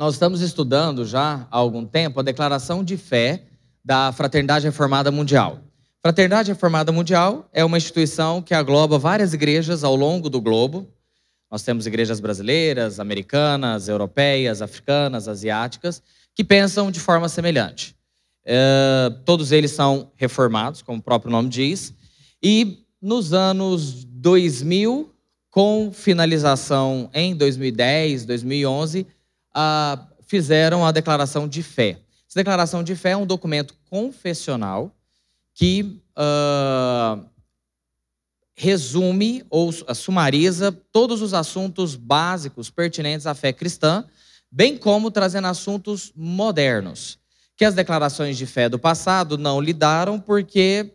Nós estamos estudando já há algum tempo a declaração de fé da Fraternidade Reformada Mundial. Fraternidade Reformada Mundial é uma instituição que agloba várias igrejas ao longo do globo. Nós temos igrejas brasileiras, americanas, europeias, africanas, asiáticas, que pensam de forma semelhante. É, todos eles são reformados, como o próprio nome diz, e nos anos 2000, com finalização em 2010, 2011, ah, fizeram a declaração de fé. Essa declaração de fé é um documento confessional que uh, resume ou sumariza todos os assuntos básicos pertinentes à fé cristã, bem como trazendo assuntos modernos, que as declarações de fé do passado não lidaram porque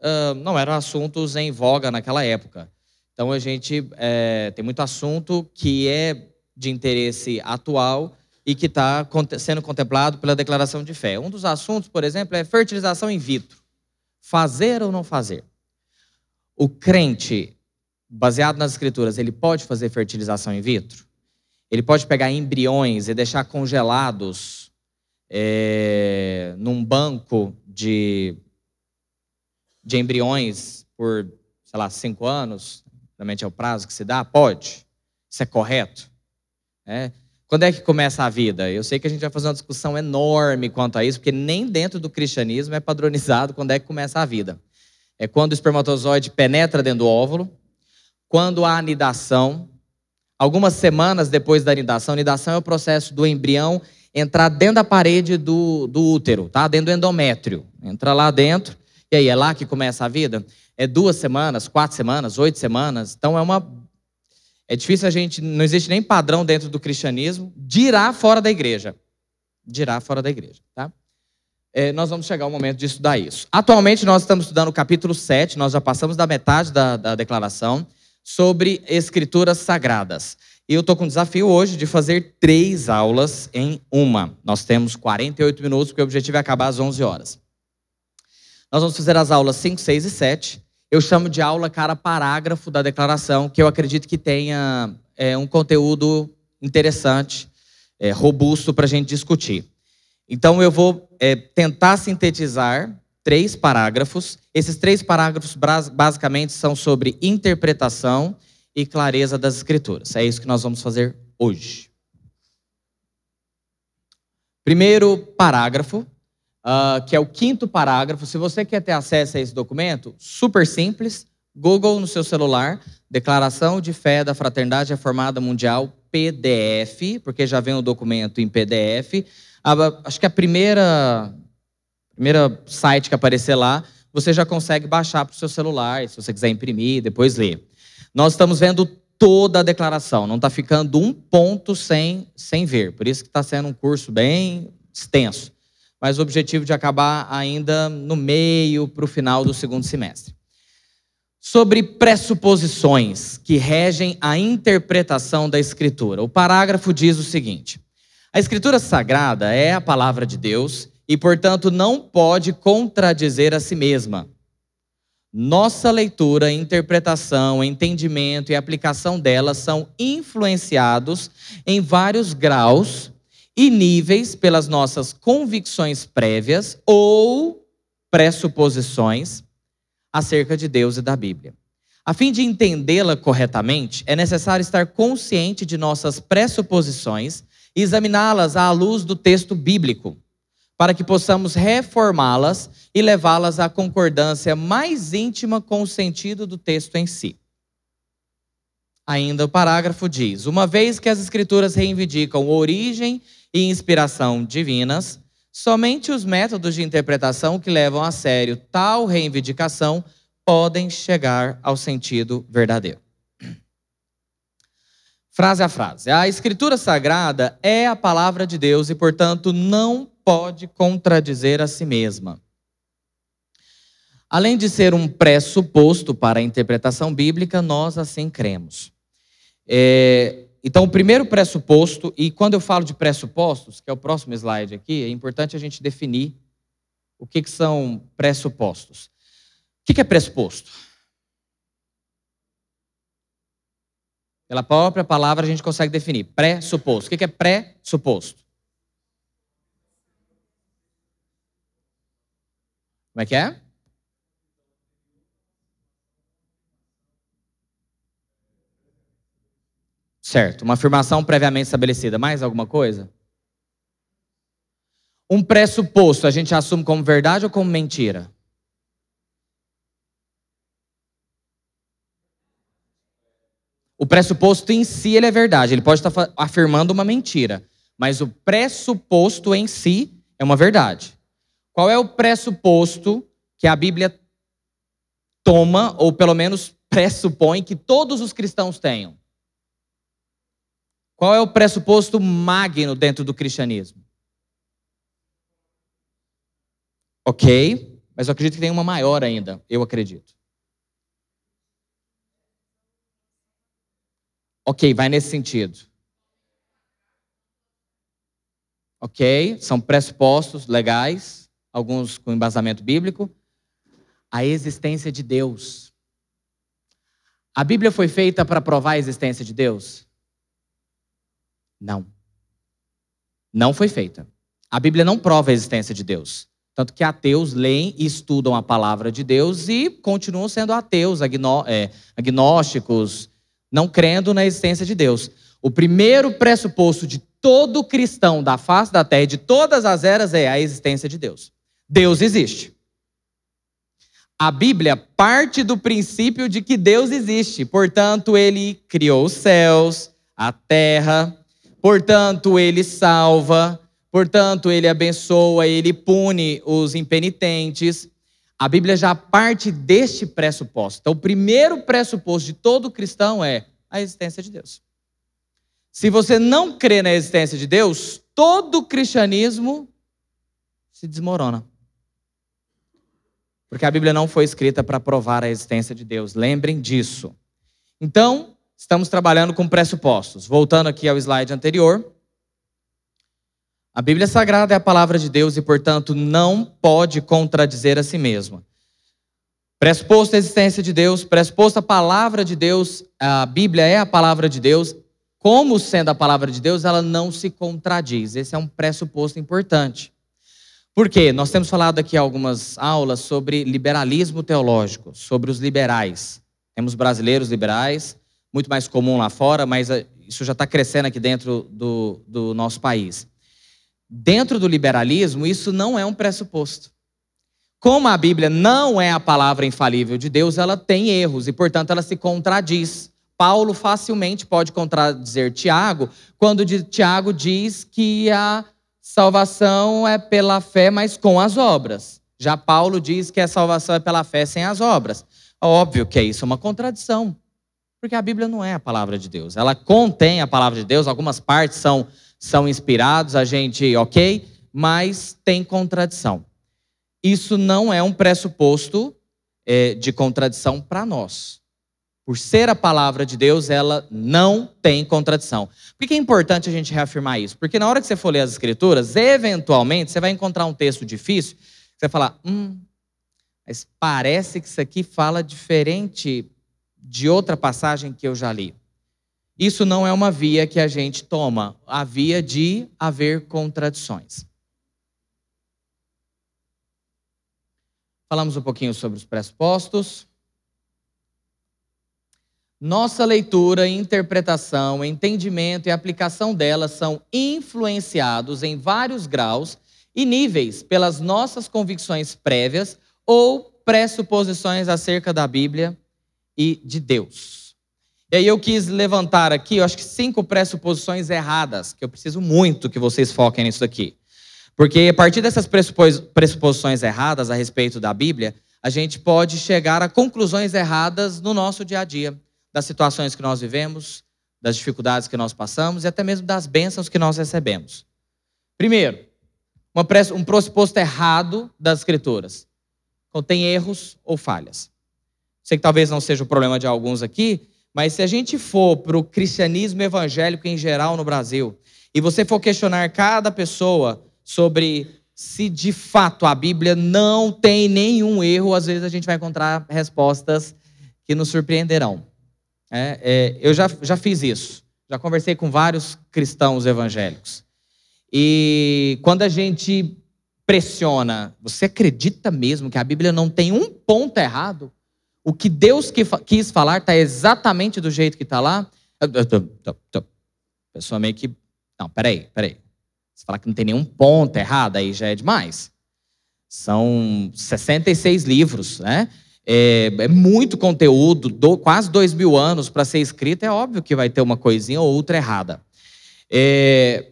uh, não eram assuntos em voga naquela época. Então a gente é, tem muito assunto que é de interesse atual e que está sendo contemplado pela declaração de fé. Um dos assuntos, por exemplo, é fertilização in vitro. Fazer ou não fazer? O crente, baseado nas escrituras, ele pode fazer fertilização in vitro? Ele pode pegar embriões e deixar congelados é, num banco de, de embriões por, sei lá, cinco anos? Realmente é o prazo que se dá? Pode. Isso é correto? É. Quando é que começa a vida? Eu sei que a gente vai fazer uma discussão enorme quanto a isso, porque nem dentro do cristianismo é padronizado quando é que começa a vida. É quando o espermatozoide penetra dentro do óvulo, quando há anidação, algumas semanas depois da anidação. Anidação é o processo do embrião entrar dentro da parede do, do útero, tá? dentro do endométrio. Entra lá dentro, e aí é lá que começa a vida. É duas semanas, quatro semanas, oito semanas. Então é uma é difícil a gente, não existe nem padrão dentro do cristianismo, dirá fora da igreja. Dirá fora da igreja, tá? É, nós vamos chegar ao momento de estudar isso. Atualmente nós estamos estudando o capítulo 7, nós já passamos da metade da, da declaração, sobre escrituras sagradas. E eu estou com o desafio hoje de fazer três aulas em uma. Nós temos 48 minutos, porque o objetivo é acabar às 11 horas. Nós vamos fazer as aulas 5, 6 e 7 eu chamo de aula cara parágrafo da declaração, que eu acredito que tenha é, um conteúdo interessante, é, robusto para a gente discutir. Então eu vou é, tentar sintetizar três parágrafos. Esses três parágrafos basicamente são sobre interpretação e clareza das escrituras. É isso que nós vamos fazer hoje. Primeiro parágrafo uh, que é o quinto parágrafo. Se você quer ter acesso a esse documento, super simples, Google no seu celular, Declaração de Fé da Fraternidade Reformada Mundial, PDF, porque já vem o documento em PDF. acho que a primeira, primeira site que aparecer lá, você já consegue baixar para o seu celular, se você quiser imprimir, depois ler. Nós estamos vendo toda a declaração, não está ficando um ponto sem, sem ver. Por isso que está sendo um curso bem extenso mas o objetivo de acabar ainda no meio para o final do segundo semestre. Sobre pressuposições que regem a interpretação da Escritura. O parágrafo diz o seguinte: a Escritura Sagrada é a palavra de Deus e, portanto, não pode contradizer a si mesma. Nossa leitura, interpretação, entendimento e aplicação dela são influenciados em vários graus e níveis pelas nossas convicções prévias ou pressuposições acerca de Deus e da Bíblia. A fim de entendê-la corretamente, é necessário estar consciente de nossas pressuposições e examiná-las à luz do texto bíblico, para que possamos reformá-las e levá-las à concordância mais íntima com o sentido do texto em si. Ainda o parágrafo diz: uma vez que as Escrituras reivindicam origem e inspiração divinas, somente os métodos de interpretação que levam a sério tal reivindicação podem chegar ao sentido verdadeiro. Frase a frase. A Escritura Sagrada é a palavra de Deus e, portanto, não pode contradizer a si mesma. Além de ser um pressuposto para a interpretação bíblica, nós assim cremos. É, então, o primeiro pressuposto, e quando eu falo de pressupostos, que é o próximo slide aqui, é importante a gente definir o que, que são pressupostos. O que, que é pressuposto? Pela própria palavra a gente consegue definir. Pré-suposto. O que é pré-suposto? Como é que é? Certo. Uma afirmação previamente estabelecida. Mais alguma coisa? Um pressuposto a gente assume como verdade ou como mentira? O pressuposto em si ele é verdade, ele pode estar afirmando uma mentira, mas o pressuposto em si é uma verdade. Qual é o pressuposto que a Bíblia toma, ou pelo menos pressupõe que todos os cristãos tenham? Qual é o pressuposto magno dentro do cristianismo? Ok, mas eu acredito que tem uma maior ainda, eu acredito. Ok, vai nesse sentido. Ok, são pressupostos legais, alguns com embasamento bíblico. A existência de Deus. A Bíblia foi feita para provar a existência de Deus? Não. Não foi feita. A Bíblia não prova a existência de Deus. Tanto que ateus leem e estudam a palavra de Deus e continuam sendo ateus, é, agnósticos, não crendo na existência de Deus. O primeiro pressuposto de todo cristão da face da terra, de todas as eras, é a existência de Deus. Deus existe. A Bíblia parte do princípio de que Deus existe, portanto, ele criou os céus, a terra, Portanto, ele salva, portanto, ele abençoa, ele pune os impenitentes. A Bíblia já parte deste pressuposto. Então, o primeiro pressuposto de todo cristão é a existência de Deus. Se você não crê na existência de Deus, todo o cristianismo se desmorona. Porque a Bíblia não foi escrita para provar a existência de Deus. Lembrem disso. Então, estamos trabalhando com pressupostos. Voltando aqui ao slide anterior. A Bíblia Sagrada é a palavra de Deus e, portanto, não pode contradizer a si mesma. Pressuposto a existência de Deus, pressuposto a palavra de Deus, a Bíblia é a palavra de Deus. Como sendo a palavra de Deus, ela não se contradiz. Esse é um pressuposto importante. Por quê? Nós temos falado aqui algumas aulas sobre liberalismo teológico, sobre os liberais. Temos brasileiros liberais, muito mais comum lá fora, mas eh, isso já está crescendo aqui dentro do, do nosso país. Dentro do liberalismo, isso não é um pressuposto. Como a Bíblia não é a palavra infalível de Deus, ela tem erros e, portanto, ela se contradiz. Paulo facilmente pode contradizer Tiago quando Tiago diz que a salvação é pela fé, mas com as obras. Já Paulo diz que a salvação é pela fé sem as obras. Óbvio que é isso, é uma contradição. Porque a Bíblia não é a palavra de Deus. Ela contém a palavra de Deus, algumas partes são, são inspirados, a gente, ok, mas tem contradição. Isso não é um pressuposto é, de contradição para nós. Por ser a palavra de Deus, ela não tem contradição. Por que é importante a gente reafirmar isso? Porque na hora que você for ler as Escrituras, eventualmente você vai encontrar um texto difícil, você vai falar, hum, mas parece que isso aqui fala diferente de outra passagem que eu já li. Isso não é uma via que a gente toma, a via de haver contradições. Falamos um pouquinho sobre os pressupostos. Nossa leitura, interpretação, entendimento e aplicação delas são influenciados em vários graus e níveis pelas nossas convicções prévias ou pressuposições acerca da Bíblia e de Deus. E aí eu quis levantar aqui, eu acho que cinco pressuposições erradas, que eu preciso muito que vocês foquem nisso aqui. Porque a partir dessas pressuposições erradas a respeito da Bíblia, a gente pode chegar a conclusões erradas no nosso dia a dia, das situações que nós vivemos, das dificuldades que nós passamos e até mesmo das bênçãos que nós recebemos. Primeiro, um pressuposto errado das Escrituras. Contém erros ou falhas. Sei que talvez não seja o problema de alguns aqui, mas se a gente for para o cristianismo evangélico em geral no Brasil, e você for questionar cada pessoa sobre se de fato a Bíblia não tem nenhum erro, às vezes a gente vai encontrar respostas que nos surpreenderão. É, é, eu já, já fiz isso. Já conversei com vários cristãos evangélicos. E quando a gente pressiona, você acredita mesmo que a Bíblia não tem um ponto errado? O que Deus quis falar está exatamente do jeito que está lá? A pessoa meio que. Não, peraí, peraí. Você falar que não tem nenhum ponto errado, aí já é demais. São 66 livros, né? É, é muito conteúdo, do, quase dois mil anos para ser escrito, é óbvio que vai ter uma coisinha ou outra errada. É,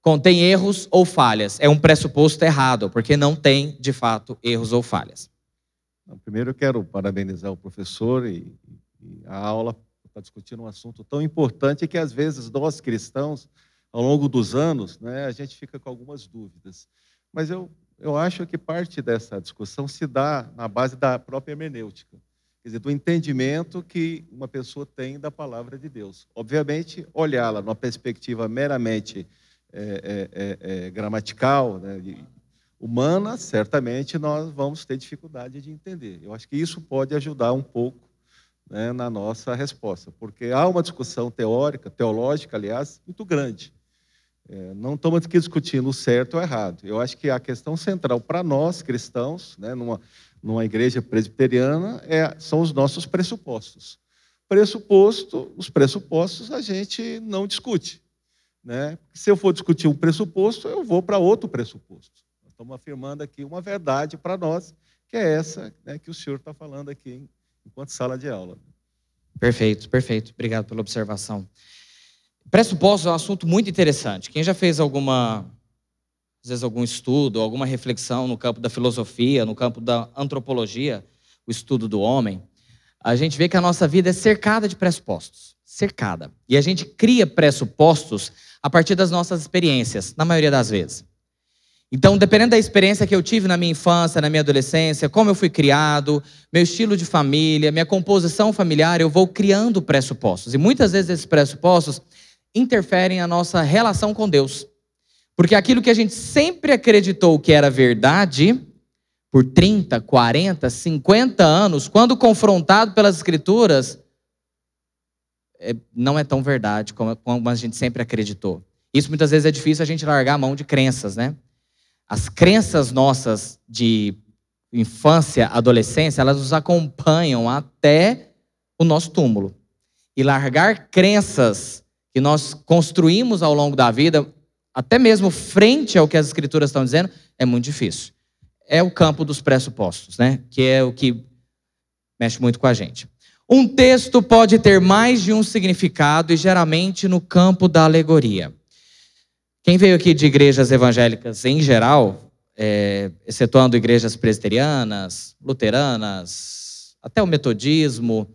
contém erros ou falhas. É um pressuposto errado, porque não tem, de fato, erros ou falhas. Primeiro, eu quero parabenizar o professor e, e a aula para discutir um assunto tão importante que, às vezes, nós cristãos, ao longo dos anos, né, a gente fica com algumas dúvidas. Mas eu eu acho que parte dessa discussão se dá na base da própria hermenêutica, quer dizer, do entendimento que uma pessoa tem da palavra de Deus. Obviamente, olhá-la numa perspectiva meramente é, é, é, gramatical, né, humana, certamente nós vamos ter dificuldade de entender. Eu acho que isso pode ajudar um pouco né, na nossa resposta, porque há uma discussão teórica, teológica, aliás, muito grande é, não estamos aqui discutindo o certo ou errado. Eu acho que a questão central para nós, cristãos, né, numa, numa igreja presbiteriana, é, são os nossos pressupostos. Pressuposto, os pressupostos a gente não discute. Né? Se eu for discutir um pressuposto, eu vou para outro pressuposto. Estamos afirmando aqui uma verdade para nós, que é essa né, que o senhor está falando aqui enquanto sala de aula. Perfeito, perfeito. Obrigado pela observação. Pressupostos é um assunto muito interessante. Quem já fez alguma, às vezes, algum estudo, alguma reflexão no campo da filosofia, no campo da antropologia, o estudo do homem, a gente vê que a nossa vida é cercada de pressupostos. Cercada. E a gente cria pressupostos a partir das nossas experiências, na maioria das vezes. Então, dependendo da experiência que eu tive na minha infância, na minha adolescência, como eu fui criado, meu estilo de família, minha composição familiar, eu vou criando pressupostos. E muitas vezes esses pressupostos interferem a nossa relação com Deus. Porque aquilo que a gente sempre acreditou que era verdade, por 30, 40, 50 anos, quando confrontado pelas Escrituras, é, não é tão verdade como, como a gente sempre acreditou. Isso muitas vezes é difícil a gente largar a mão de crenças, né? As crenças nossas de infância, adolescência, elas nos acompanham até o nosso túmulo. E largar crenças que nós construímos ao longo da vida, até mesmo frente ao que as escrituras estão dizendo, é muito difícil. É o campo dos pressupostos, né? Que é o que mexe muito com a gente. Um texto pode ter mais de um significado e geralmente no campo da alegoria. Quem veio aqui de igrejas evangélicas em geral, é, excetuando igrejas presbiterianas, luteranas, até o metodismo,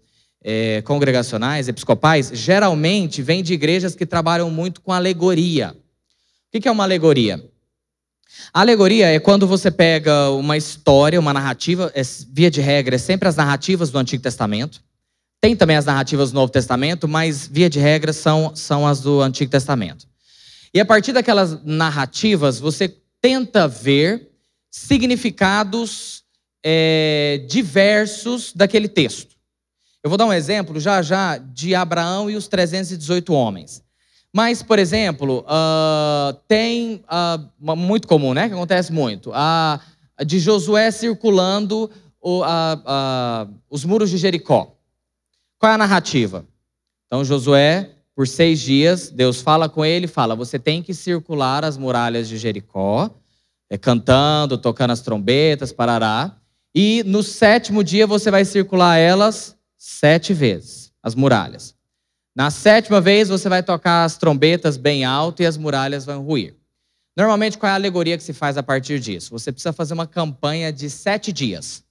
é, congregacionais, episcopais, geralmente vêm de igrejas que trabalham muito com alegoria. O que é uma alegoria? A alegoria é quando você pega uma história, uma narrativa, é, via de regra, é sempre as narrativas do Antigo Testamento. Tem também as narrativas do Novo Testamento, mas via de regra são, são as do Antigo Testamento. E a partir daquelas narrativas, você tenta ver significados é, diversos daquele texto. Eu vou dar um exemplo já já de Abraão e os 318 homens. Mas, por exemplo, uh, tem uh, muito comum, né? Que acontece muito. Uh, de Josué circulando o, os muros de Jericó. Qual é a narrativa? Então, Josué, por seis dias, Deus fala com ele, fala: você tem que circular as muralhas de Jericó, é, cantando, tocando as trombetas, parará. E no sétimo dia você vai circular elas sete vezes as muralhas. Na sétima vez, você vai tocar as trombetas bem alto e as muralhas vão ruir. Normalmente, qual é a alegoria que se faz a partir disso? Você precisa fazer uma campanha de sete dias.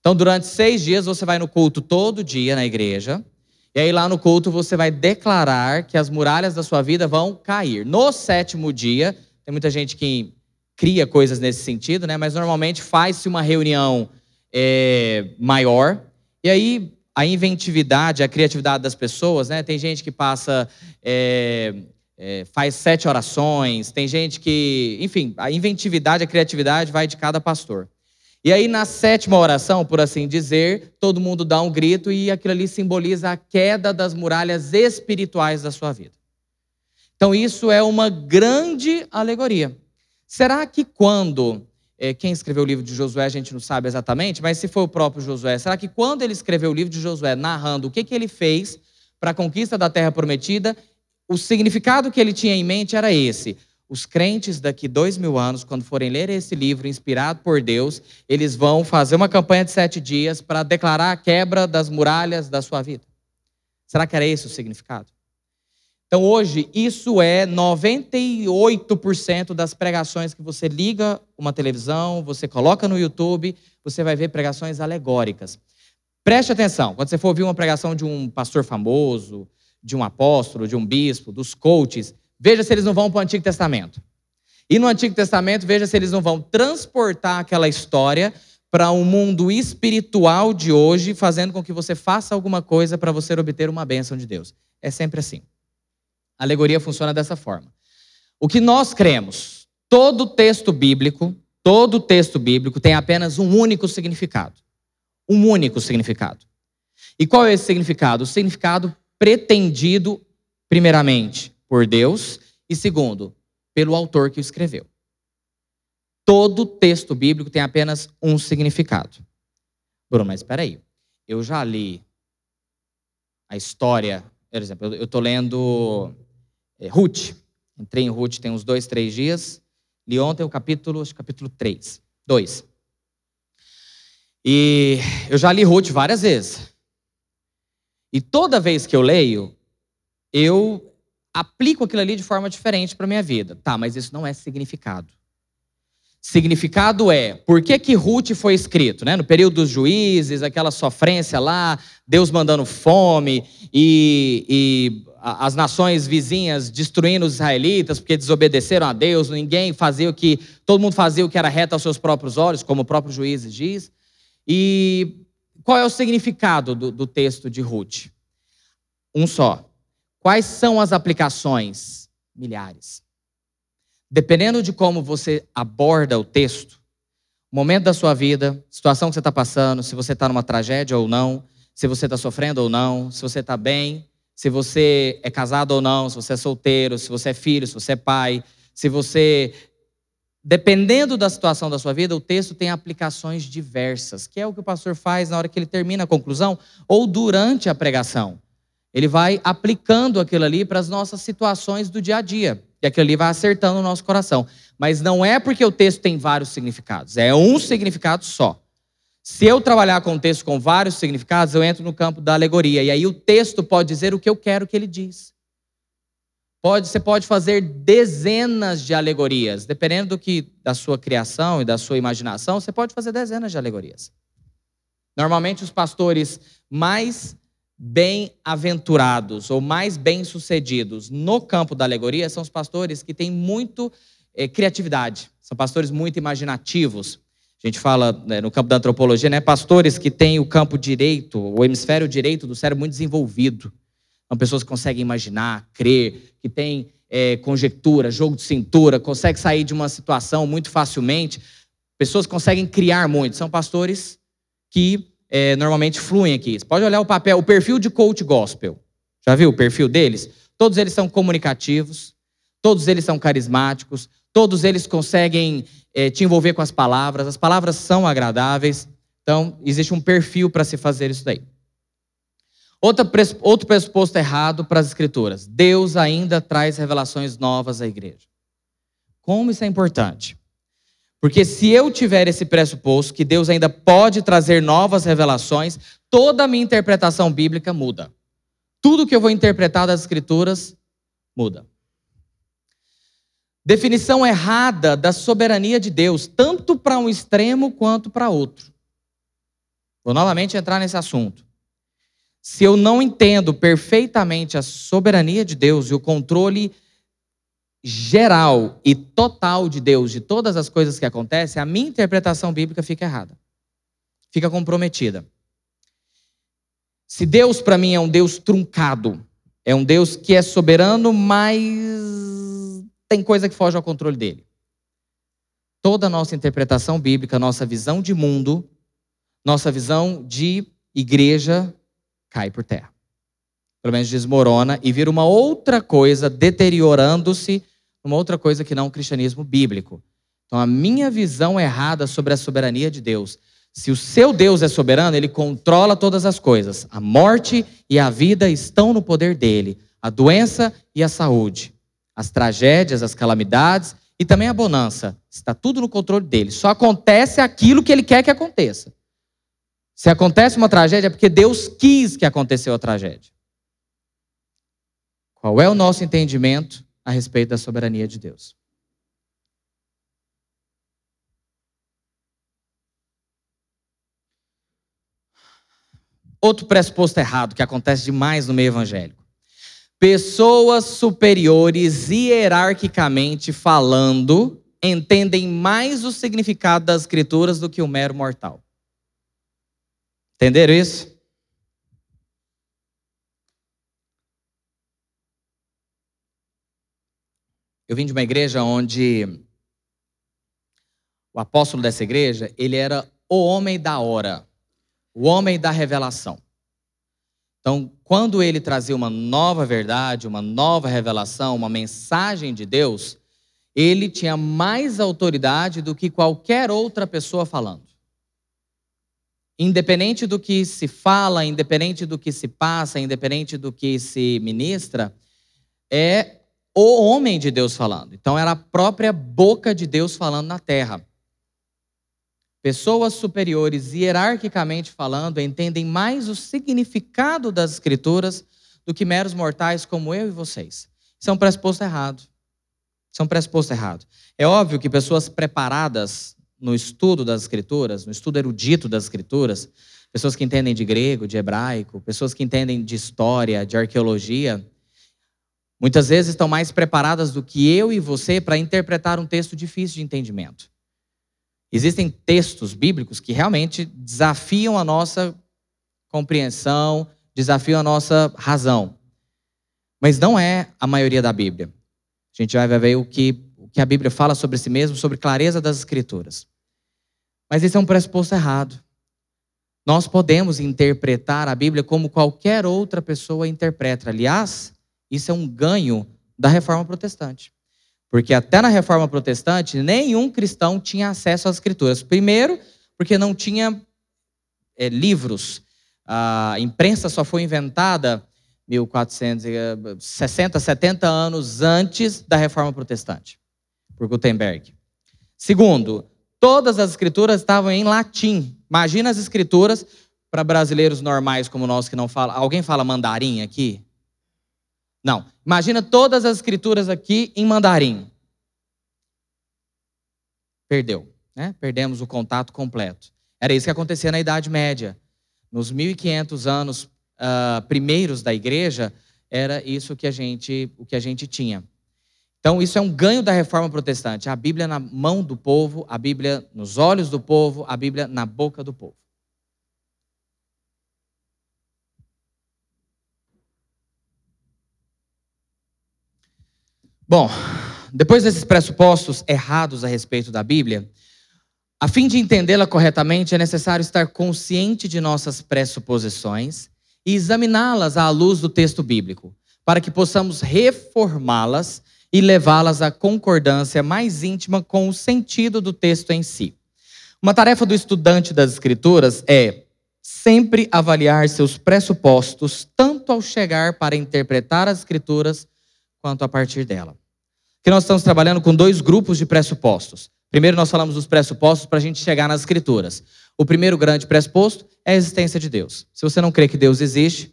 Então, durante seis dias, você vai no culto todo dia na igreja. E aí, lá no culto, você vai declarar que as muralhas da sua vida vão cair. No sétimo dia, tem muita gente que cria coisas nesse sentido, né? Mas normalmente faz-se uma reunião é, maior e aí, a inventividade, a criatividade das pessoas, né? Tem gente que passa, é, é, faz sete orações, tem gente que, enfim, a inventividade, a criatividade vai de cada pastor. E aí, na sétima oração, por assim dizer, todo mundo dá um grito e aquilo ali simboliza a queda das muralhas espirituais da sua vida. Então, isso é uma grande alegoria. Será que quando. É, quem escreveu o livro de Josué, a gente não sabe exatamente, mas se foi o próprio Josué, será que quando ele escreveu o livro de Josué, narrando o que, que ele fez para a conquista da terra prometida, o significado que ele tinha em mente era esse: os crentes daqui dois mil anos, quando forem ler esse livro inspirado por Deus, eles vão fazer uma campanha de sete dias para declarar a quebra das muralhas da sua vida. Será que era esse o significado? Então, hoje, isso é 98% das pregações que você liga uma televisão, você coloca no YouTube, você vai ver pregações alegóricas. Preste atenção, quando você for ouvir uma pregação de um pastor famoso, de um apóstolo, de um bispo, dos coaches, Veja se eles não vão para o Antigo Testamento. E no Antigo Testamento, veja se eles não vão transportar aquela história para o um mundo espiritual de hoje, fazendo com que você faça alguma coisa para você obter uma bênção de Deus. É sempre assim. A alegoria funciona dessa forma. O que nós cremos, todo texto bíblico, todo texto bíblico tem apenas um único significado. Um único significado. E qual é esse significado? O significado pretendido, primeiramente, por Deus e segundo, pelo autor que o escreveu. Todo texto bíblico tem apenas um significado. Bruno, mas espera aí. Eu já li a história, por exemplo, eu estou lendo é, Ruth. Entrei em Ruth tem uns dois, três dias. Li ontem o capítulo, acho, capítulo 3, 2. E eu já li Ruth várias vezes. E toda vez que eu leio, eu aplico aquilo ali de forma diferente para minha vida. Tá, mas isso não é significado. Significado é, por que que Ruth foi escrito? Né? No período dos juízes, aquela sofrência lá, Deus mandando fome e, e as nações vizinhas destruindo os israelitas porque desobedeceram a Deus, ninguém fazia o que, todo mundo fazia o que era reto aos seus próprios olhos, como o próprio juízes diz. E qual é o significado do, do texto de Ruth? Um só. Quais são as aplicações? Milhares. Dependendo de como você aborda o texto, momento da sua vida, situação que você está passando, se você está numa tragédia ou não, se você está sofrendo ou não, se você está bem, se você é casado ou não, se você é solteiro, se você é filho, se você é pai, se você. Dependendo da situação da sua vida, o texto tem aplicações diversas, que é o que o pastor faz na hora que ele termina a conclusão ou durante a pregação. Ele vai aplicando aquilo ali para as nossas situações do dia a dia. E aquilo ali vai acertando o nosso coração. Mas não é porque o texto tem vários significados, é um significado só. Se eu trabalhar com um texto com vários significados, eu entro no campo da alegoria. E aí o texto pode dizer o que eu quero que ele diz. Pode, você pode fazer dezenas de alegorias. Dependendo do que da sua criação e da sua imaginação, você pode fazer dezenas de alegorias. Normalmente os pastores mais bem-aventurados ou mais bem-sucedidos no campo da alegoria são os pastores que têm muito é, criatividade, são pastores muito imaginativos. A gente fala né, no campo da antropologia, né, pastores que têm o campo direito, o hemisfério direito do cérebro muito desenvolvido. São pessoas que conseguem imaginar, crer, que têm é, conjectura, jogo de cintura, conseguem sair de uma situação muito facilmente. Pessoas que conseguem criar muito. São pastores que é, normalmente fluem aqui. Você pode olhar o papel, o perfil de coach gospel. Já viu o perfil deles? Todos eles são comunicativos, todos eles são carismáticos, todos eles conseguem é, te envolver com as palavras, as palavras são agradáveis. Então, existe um perfil para se fazer isso daí. Outra, outro pressuposto errado para as escrituras: Deus ainda traz revelações novas à igreja. Como isso é importante? Porque se eu tiver esse pressuposto que Deus ainda pode trazer novas revelações, toda a minha interpretação bíblica muda. Tudo que eu vou interpretar das Escrituras muda. Definição errada da soberania de Deus, tanto para um extremo quanto para outro. Vou novamente entrar nesse assunto. Se eu não entendo perfeitamente a soberania de Deus e o controle geral e total de Deus, de todas as coisas que acontecem, a minha interpretação bíblica fica errada. Fica comprometida. Se Deus para mim é um Deus truncado, é um Deus que é soberano, mas tem coisa que foge ao controle dele. toda a nossa interpretação bíblica, nossa visão de mundo, nossa visão de igreja cai por terra. Pelo menos desmorona e vira uma outra coisa, deteriorando-se, uma outra coisa que não o cristianismo bíblico. Então, a minha visão errada sobre a soberania de Deus. Se o seu Deus é soberano, ele controla todas as coisas. A morte e a vida estão no poder dele, a doença e a saúde, as tragédias, as calamidades e também a bonança. Está tudo no controle dele. Só acontece aquilo que ele quer que aconteça. Se acontece uma tragédia, é porque Deus quis que aconteceu a tragédia. Qual é o nosso entendimento a respeito da soberania de Deus? Outro pressuposto errado que acontece demais no meio evangélico. Pessoas superiores, hierarquicamente falando, entendem mais o significado das escrituras do que o mero mortal. Entenderam isso? Eu vim de uma igreja onde o apóstolo dessa igreja, ele era o homem da hora, o homem da revelação. Então, quando ele trazia uma nova verdade, uma nova revelação, uma mensagem de Deus, ele tinha mais autoridade do que qualquer outra pessoa falando. Independente do que se fala, independente do que se passa, independente do que se ministra, é o homem de Deus falando. Então, era a própria boca de Deus falando na terra. Pessoas superiores, hierarquicamente falando, entendem mais o significado das Escrituras do que meros mortais como eu e vocês. Isso é um pressuposto errado. Isso é um pressuposto errado. É óbvio que pessoas preparadas no estudo das Escrituras, no estudo erudito das Escrituras, pessoas que entendem de grego, de hebraico, pessoas que entendem de história, de arqueologia, muitas vezes estão mais preparadas do que eu e você para interpretar um texto difícil de entendimento. Existem textos bíblicos que realmente desafiam a nossa compreensão, desafiam a nossa razão. Mas não é a maioria da Bíblia. A gente vai ver o que, o que a Bíblia fala sobre si mesmo, sobre clareza das Escrituras. Mas esse é um pressuposto errado. Nós podemos interpretar a Bíblia como qualquer outra pessoa interpreta. Aliás, isso é um ganho da reforma protestante. Porque até na reforma protestante, nenhum cristão tinha acesso às escrituras. Primeiro, porque não tinha é, livros. A imprensa só foi inventada 1460, 70 anos antes da reforma protestante, por Gutenberg. Segundo, todas as escrituras estavam em latim. Imagina as escrituras para brasileiros normais como nós que não falam. Alguém fala mandarim aqui? Não. Imagina todas as escrituras aqui em mandarim. Perdeu, né? Perdemos o contato completo. Era isso que acontecia na Idade Média. Nos 1500 anos uh, primeiros da igreja, era isso que a gente, o que a gente tinha. Então, isso é um ganho da reforma protestante. A Bíblia na mão do povo, a Bíblia nos olhos do povo, a Bíblia na boca do povo. Bom, depois desses pressupostos errados a respeito da Bíblia, a fim de entendê-la corretamente, é necessário estar consciente de nossas pressuposições e examiná-las à luz do texto bíblico, para que possamos reformá-las e levá-las à concordância mais íntima com o sentido do texto em si. Uma tarefa do estudante das Escrituras é sempre avaliar seus pressupostos, tanto ao chegar para interpretar as Escrituras, quanto a partir dela que nós estamos trabalhando com dois grupos de pressupostos. Primeiro, nós falamos dos pressupostos para a gente chegar nas Escrituras. O primeiro grande pressuposto é a existência de Deus. Se você não crê que Deus existe,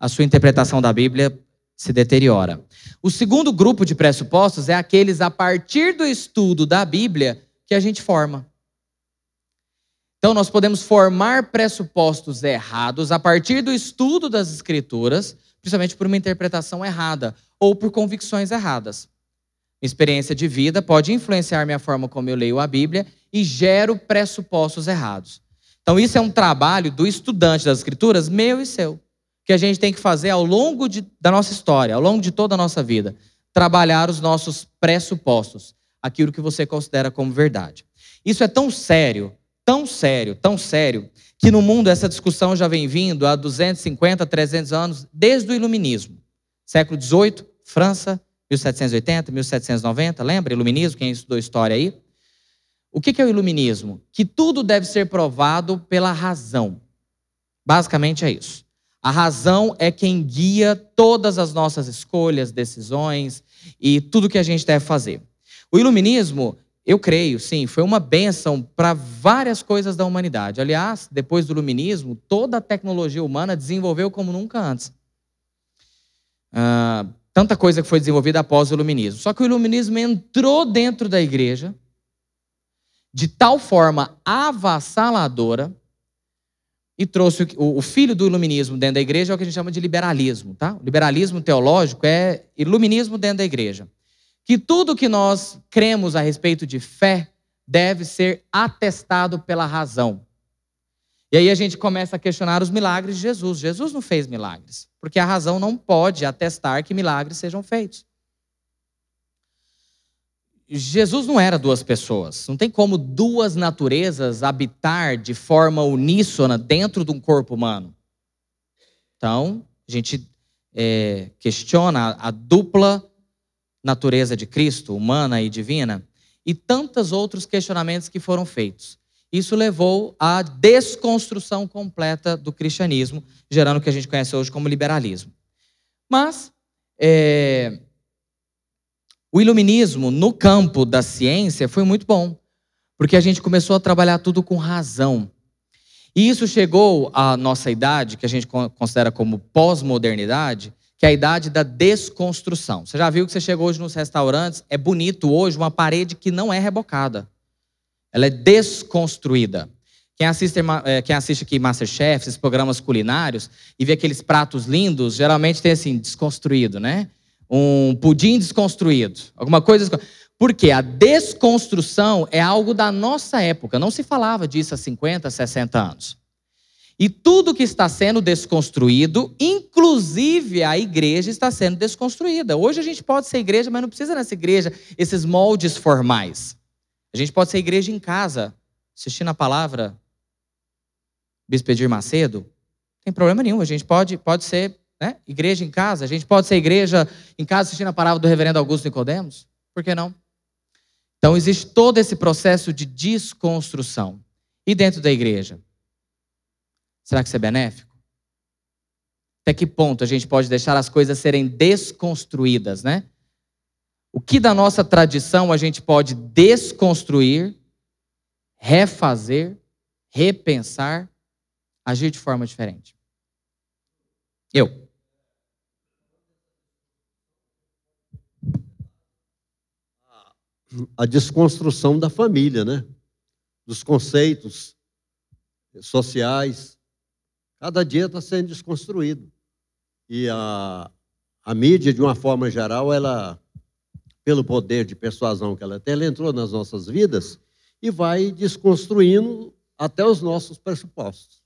a sua interpretação da Bíblia se deteriora. O segundo grupo de pressupostos é aqueles a partir do estudo da Bíblia que a gente forma. Então, nós podemos formar pressupostos errados a partir do estudo das Escrituras, principalmente por uma interpretação errada ou por convicções erradas experiência de vida pode influenciar minha forma como eu leio a Bíblia e gero pressupostos errados. Então, isso é um trabalho do estudante das Escrituras, meu e seu, que a gente tem que fazer ao longo de, da nossa história, ao longo de toda a nossa vida. Trabalhar os nossos pressupostos. aquilo que você considera como verdade. Isso é tão sério, tão sério, tão sério, que no mundo essa discussão já vem vindo há 250, 300 anos, desde o Iluminismo. Século XVIII, França, 1780, 1790, lembra? Iluminismo, quem estudou história aí? O que é o iluminismo? Que tudo deve ser provado pela razão. Basicamente é isso. A razão é quem guia todas as nossas escolhas, decisões e tudo que a gente deve fazer. O iluminismo, eu creio, sim, foi uma bênção para várias coisas da humanidade. Aliás, depois do iluminismo, toda a tecnologia humana desenvolveu como nunca antes. Ah, tanta coisa que foi desenvolvida após o iluminismo. Só que o iluminismo entrou dentro da igreja de tal forma avassaladora e trouxe o, filho do iluminismo dentro da igreja, é o que a gente chama de liberalismo. Tá? O liberalismo teológico é iluminismo dentro da igreja. Que tudo que nós cremos a respeito de fé deve ser atestado pela razão. E aí a gente começa a questionar os milagres de Jesus. Jesus não fez milagres, porque a razão não pode atestar que milagres sejam feitos. Jesus não era duas pessoas. Não tem como duas naturezas habitar de forma uníssona dentro de um corpo humano. Então, a gente é, questiona a dupla natureza de Cristo, humana e divina, e tantos outros questionamentos que foram feitos. Isso levou à desconstrução completa do cristianismo, gerando o que a gente conhece hoje como liberalismo. Mas, é, o iluminismo no campo da ciência foi muito bom, porque a gente começou a trabalhar tudo com razão. E isso chegou à nossa idade, que a gente considera como pós-modernidade, que é a idade da desconstrução. Você já viu que você chegou hoje nos restaurantes, é bonito hoje uma parede que não é rebocada. Ela é desconstruída. Quem assiste, é, quem assiste aqui Masterchef, esses programas culinários, e vê aqueles pratos lindos, geralmente tem assim, desconstruído, né? um pudim desconstruído, alguma coisa. Porque a desconstrução é algo da nossa época, não se falava disso há 50, 60 anos. E tudo que está sendo desconstruído, inclusive a igreja está sendo desconstruída. Hoje a gente pode ser igreja, mas não precisa nessa igreja esses moldes formais. A gente pode ser igreja em casa, assistindo a palavra Bispo Edir Macedo, não tem problema nenhum. A gente pode, pode ser né? Igreja em casa. A gente pode ser igreja em casa assistindo a palavra do reverendo Augusto Nicodemos? Por que não? Então existe todo esse processo de desconstrução. E dentro da igreja? Será que isso é benéfico? Até que ponto a gente pode deixar as coisas serem desconstruídas, né? O que da nossa tradição a gente pode desconstruir, refazer, repensar, agir de forma diferente? Eu. a desconstrução da família, né? Dos conceitos sociais. Cada dia está sendo desconstruído. E a, a mídia, de uma forma geral, ela, pelo poder de persuasão que ela tem, ela entrou nas nossas vidas e vai desconstruindo até os nossos pressupostos.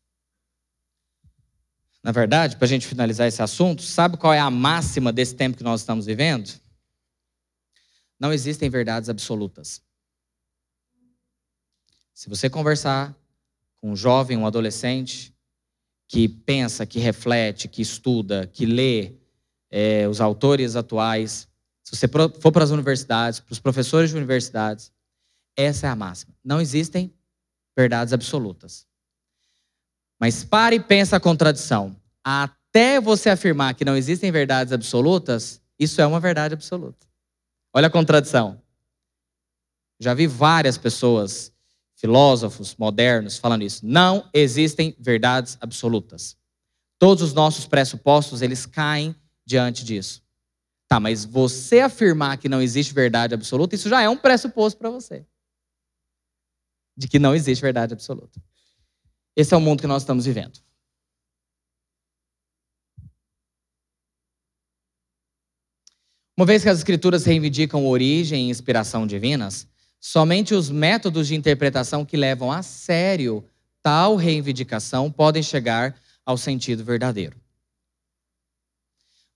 Na verdade, para a gente finalizar esse assunto, sabe qual é a máxima desse tempo que nós estamos vivendo? não existem verdades absolutas. Se você conversar com um jovem, um adolescente, que pensa, que reflete, que estuda, que lê é, os autores atuais, se você for para as universidades, para os professores de universidades, essa é a máxima. Não existem verdades absolutas. Mas pare e pensa a contradição. Até você afirmar que não existem verdades absolutas, isso é uma verdade absoluta. Olha a contradição. Já vi várias pessoas, filósofos modernos, falando isso. Não existem verdades absolutas. Todos os nossos pressupostos, eles caem diante disso. Tá, mas você afirmar que não existe verdade absoluta, isso já é um pressuposto para você. De que não existe verdade absoluta. Esse é o mundo que nós estamos vivendo. Uma vez que as escrituras reivindicam origem e inspiração divinas, somente os métodos de interpretação que levam a sério tal reivindicação podem chegar ao sentido verdadeiro.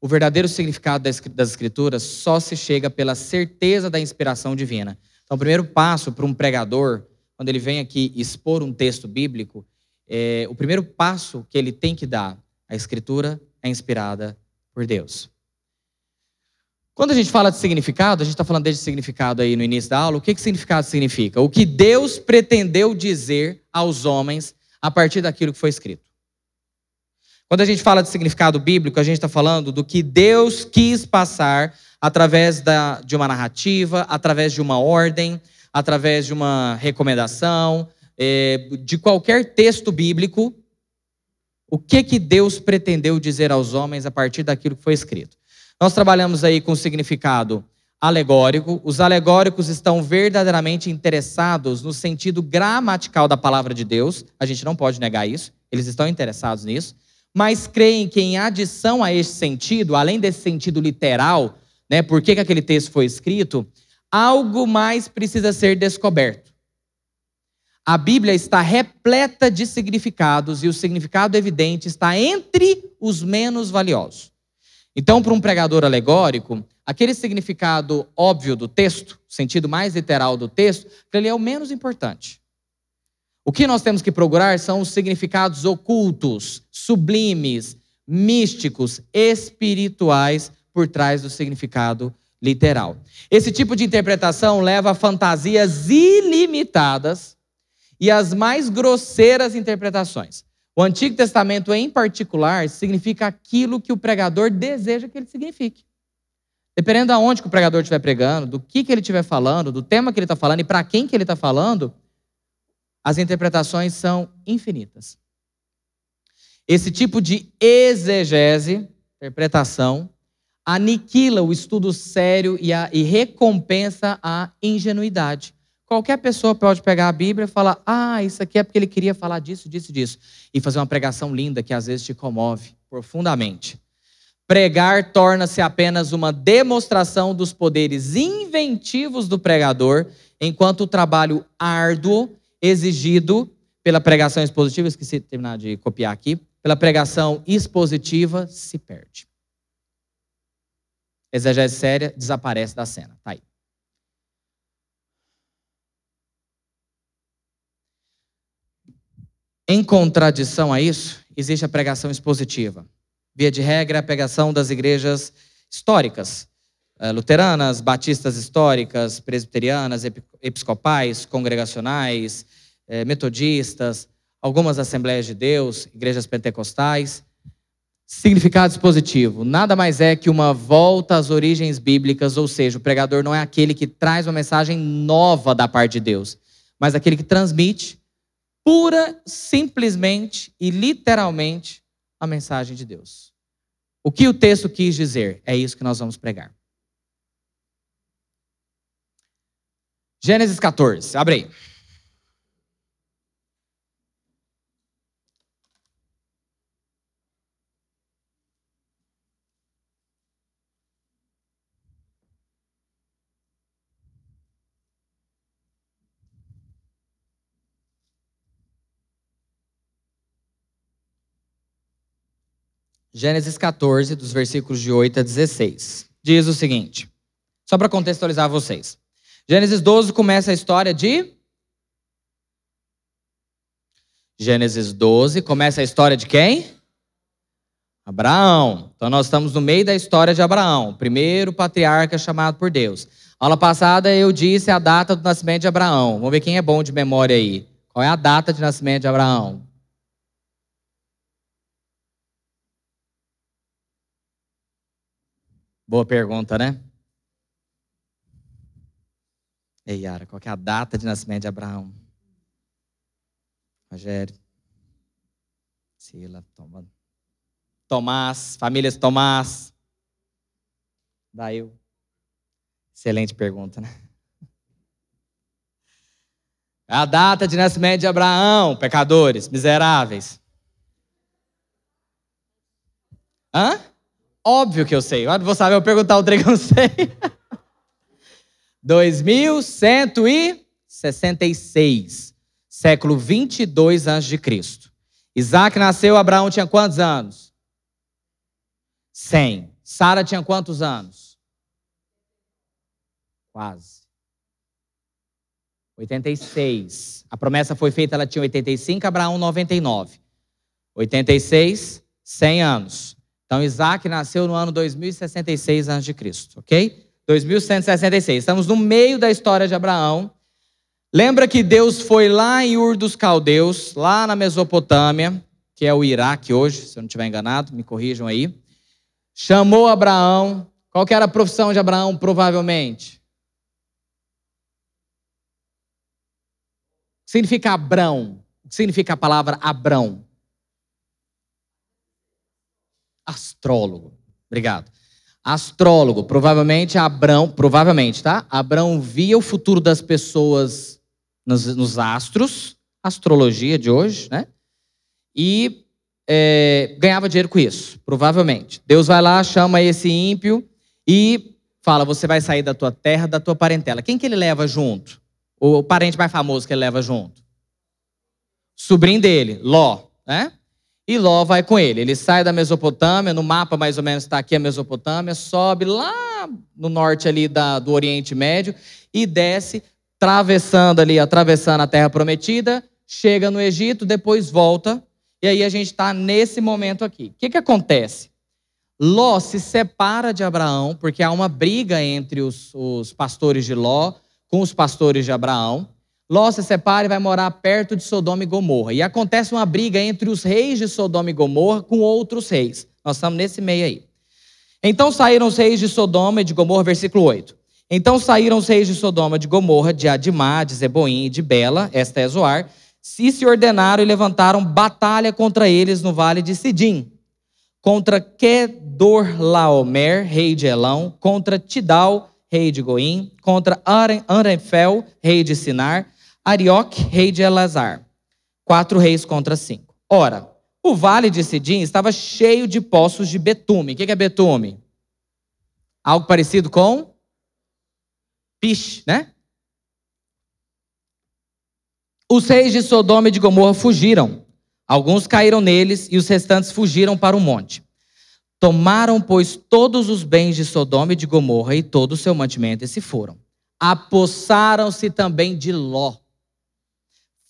O verdadeiro significado das Escrituras só se chega pela certeza da inspiração divina. Então, o primeiro passo para um pregador, quando ele vem aqui expor um texto bíblico, é, o primeiro passo que ele tem que dar, a Escritura é inspirada por Deus. Quando a gente fala de significado, a gente está falando desde significado aí no início da aula, o que, que significado significa? O que Deus pretendeu dizer aos homens a partir daquilo que foi escrito. Quando a gente fala de significado bíblico, a gente está falando do que Deus quis passar através da, de uma narrativa, através de uma ordem, através de uma recomendação, é, de qualquer texto bíblico. O que, que Deus pretendeu dizer aos homens a partir daquilo que foi escrito? Nós trabalhamos aí com significado alegórico. Os alegóricos estão verdadeiramente interessados no sentido gramatical da palavra de Deus. A gente não pode negar isso. Eles estão interessados nisso mas creem que em adição a esse sentido, além desse sentido literal, né, por que, que aquele texto foi escrito, algo mais precisa ser descoberto. A Bíblia está repleta de significados e o significado evidente está entre os menos valiosos. Então, para um pregador alegórico, aquele significado óbvio do texto, sentido mais literal do texto, ele é o menos importante. O que nós temos que procurar são os significados ocultos, sublimes, místicos, espirituais por trás do significado literal. Esse tipo de interpretação leva a fantasias ilimitadas e as mais grosseiras interpretações. O Antigo Testamento, em particular, significa aquilo que o pregador deseja que ele signifique. Dependendo de onde que o pregador estiver pregando, do que, que ele estiver falando, do tema que ele está falando e para quem que ele está falando, as interpretações são infinitas. Esse tipo de exegese, interpretação, aniquila o estudo sério e, a, e recompensa a ingenuidade. Qualquer pessoa pode pegar a Bíblia e falar: ah, isso aqui é porque ele queria falar disso, disso, disso. E fazer uma pregação linda que às vezes te comove profundamente. Pregar torna-se apenas uma demonstração dos poderes inventivos do pregador, enquanto o trabalho árduo exigido pela pregação expositiva, esqueci de terminar de copiar aqui, pela pregação expositiva se perde. Exegese séria desaparece da cena. Tá aí. Em contradição a isso, existe a pregação expositiva. Via de regra, a pregação das igrejas históricas, luteranas, batistas históricas, presbiterianas, episcopais, congregacionais, eh, metodistas, algumas Assembleias de Deus, igrejas pentecostais. Significado expositivo: nada mais é que uma volta às origens bíblicas, ou seja, o pregador não é aquele que traz uma mensagem nova da parte de Deus, mas aquele que transmite pura, simplesmente e literalmente a mensagem de Deus. O que o texto quis dizer? É isso que nós vamos pregar. Gênesis 14, abre aí. Gênesis 14, dos versículos de 8 a 16. Diz o seguinte, só para contextualizar vocês. Gênesis 12 começa a história de. Gênesis 12 começa a história de quem? Abraão. Então nós estamos no meio da história de Abraão, primeiro patriarca chamado por Deus. Aula passada eu disse a data do nascimento de Abraão. Vamos ver quem é bom de memória aí. Qual é a data de nascimento de Abraão? Boa pergunta, né? Ei, Yara, qual é a data de nascimento de Abraão? Rogério. Sila, toma. Tomás, famílias Tomás. Daí. Excelente pergunta, né? A data de nascimento de Abraão, pecadores, miseráveis. Hã? Óbvio que eu sei. Eu vou saber, eu perguntar o trem que eu sei. 2166, século 22 a.C. Isaac nasceu, Abraão tinha quantos anos? 100. Sara tinha quantos anos? Quase. 86. A promessa foi feita, ela tinha 85, Abraão 99. 86, 100 anos. Então Isaac nasceu no ano 2066 a.C., ok? 2166. Estamos no meio da história de Abraão. Lembra que Deus foi lá em Ur dos Caldeus, lá na Mesopotâmia, que é o Iraque hoje, se eu não estiver enganado, me corrijam aí. Chamou Abraão. Qual que era a profissão de Abraão, provavelmente? O que significa Abrão? O que significa a palavra Abrão? Astrólogo. Obrigado. Astrólogo. Provavelmente Abrão, provavelmente, tá? Abrão via o futuro das pessoas nos, nos astros, astrologia de hoje, né? E é, ganhava dinheiro com isso, provavelmente. Deus vai lá, chama esse ímpio e fala: você vai sair da tua terra, da tua parentela. Quem que ele leva junto? O parente mais famoso que ele leva junto? Sobrinho dele, Ló, né? E Ló vai com ele. Ele sai da Mesopotâmia, no mapa mais ou menos está aqui a Mesopotâmia, sobe lá no norte ali da, do Oriente Médio e desce, atravessando ali, atravessando a Terra Prometida, chega no Egito, depois volta. E aí a gente está nesse momento aqui. O que, que acontece? Ló se separa de Abraão, porque há uma briga entre os, os pastores de Ló com os pastores de Abraão. Ló se separa e vai morar perto de Sodoma e Gomorra. E acontece uma briga entre os reis de Sodoma e Gomorra com outros reis. Nós estamos nesse meio aí. Então saíram os reis de Sodoma e de Gomorra, versículo 8. Então saíram os reis de Sodoma, de Gomorra, de Adimá, de Zeboim e de Bela, esta é Zoar, e se ordenaram e levantaram batalha contra eles no vale de Sidim, contra Kedorlaomer, rei de Elão, contra Tidal, rei de Goim, contra Arenfel, rei de Sinar, Arioque, rei de Elazar. Quatro reis contra cinco. Ora, o vale de Sidim estava cheio de poços de betume. O que é betume? Algo parecido com piche, né? Os reis de Sodoma e de Gomorra fugiram. Alguns caíram neles e os restantes fugiram para o monte. Tomaram, pois, todos os bens de Sodoma e de Gomorra e todo o seu mantimento e se foram. Apossaram-se também de Ló,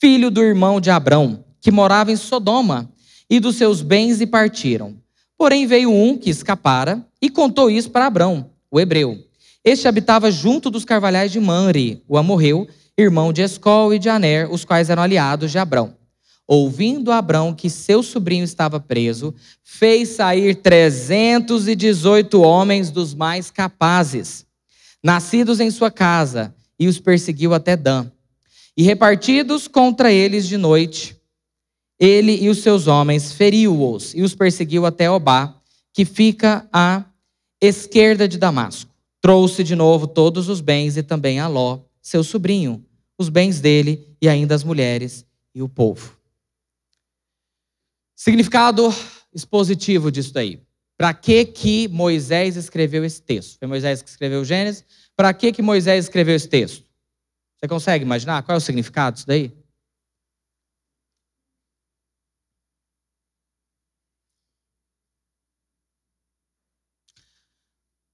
filho do irmão de Abrão, que morava em Sodoma, e dos seus bens e partiram. Porém veio um que escapara e contou isso para Abrão, o hebreu. Este habitava junto dos carvalhais de Manri, o amorreu, irmão de Escol e de Aner, os quais eram aliados de Abrão. Ouvindo Abrão que seu sobrinho estava preso, fez sair 318 homens dos mais capazes, nascidos em sua casa, e os perseguiu até Dan. E repartidos contra eles de noite, ele e os seus homens feriu-os e os perseguiu até Obá, que fica à esquerda de Damasco. Trouxe de novo todos os bens e também a Ló, seu sobrinho, os bens dele e ainda as mulheres e o povo. Significado expositivo disso daí. Para que que Moisés escreveu esse texto? Foi Moisés que escreveu Gênesis? Para que que Moisés escreveu esse texto? Você consegue imaginar qual é o significado disso daí?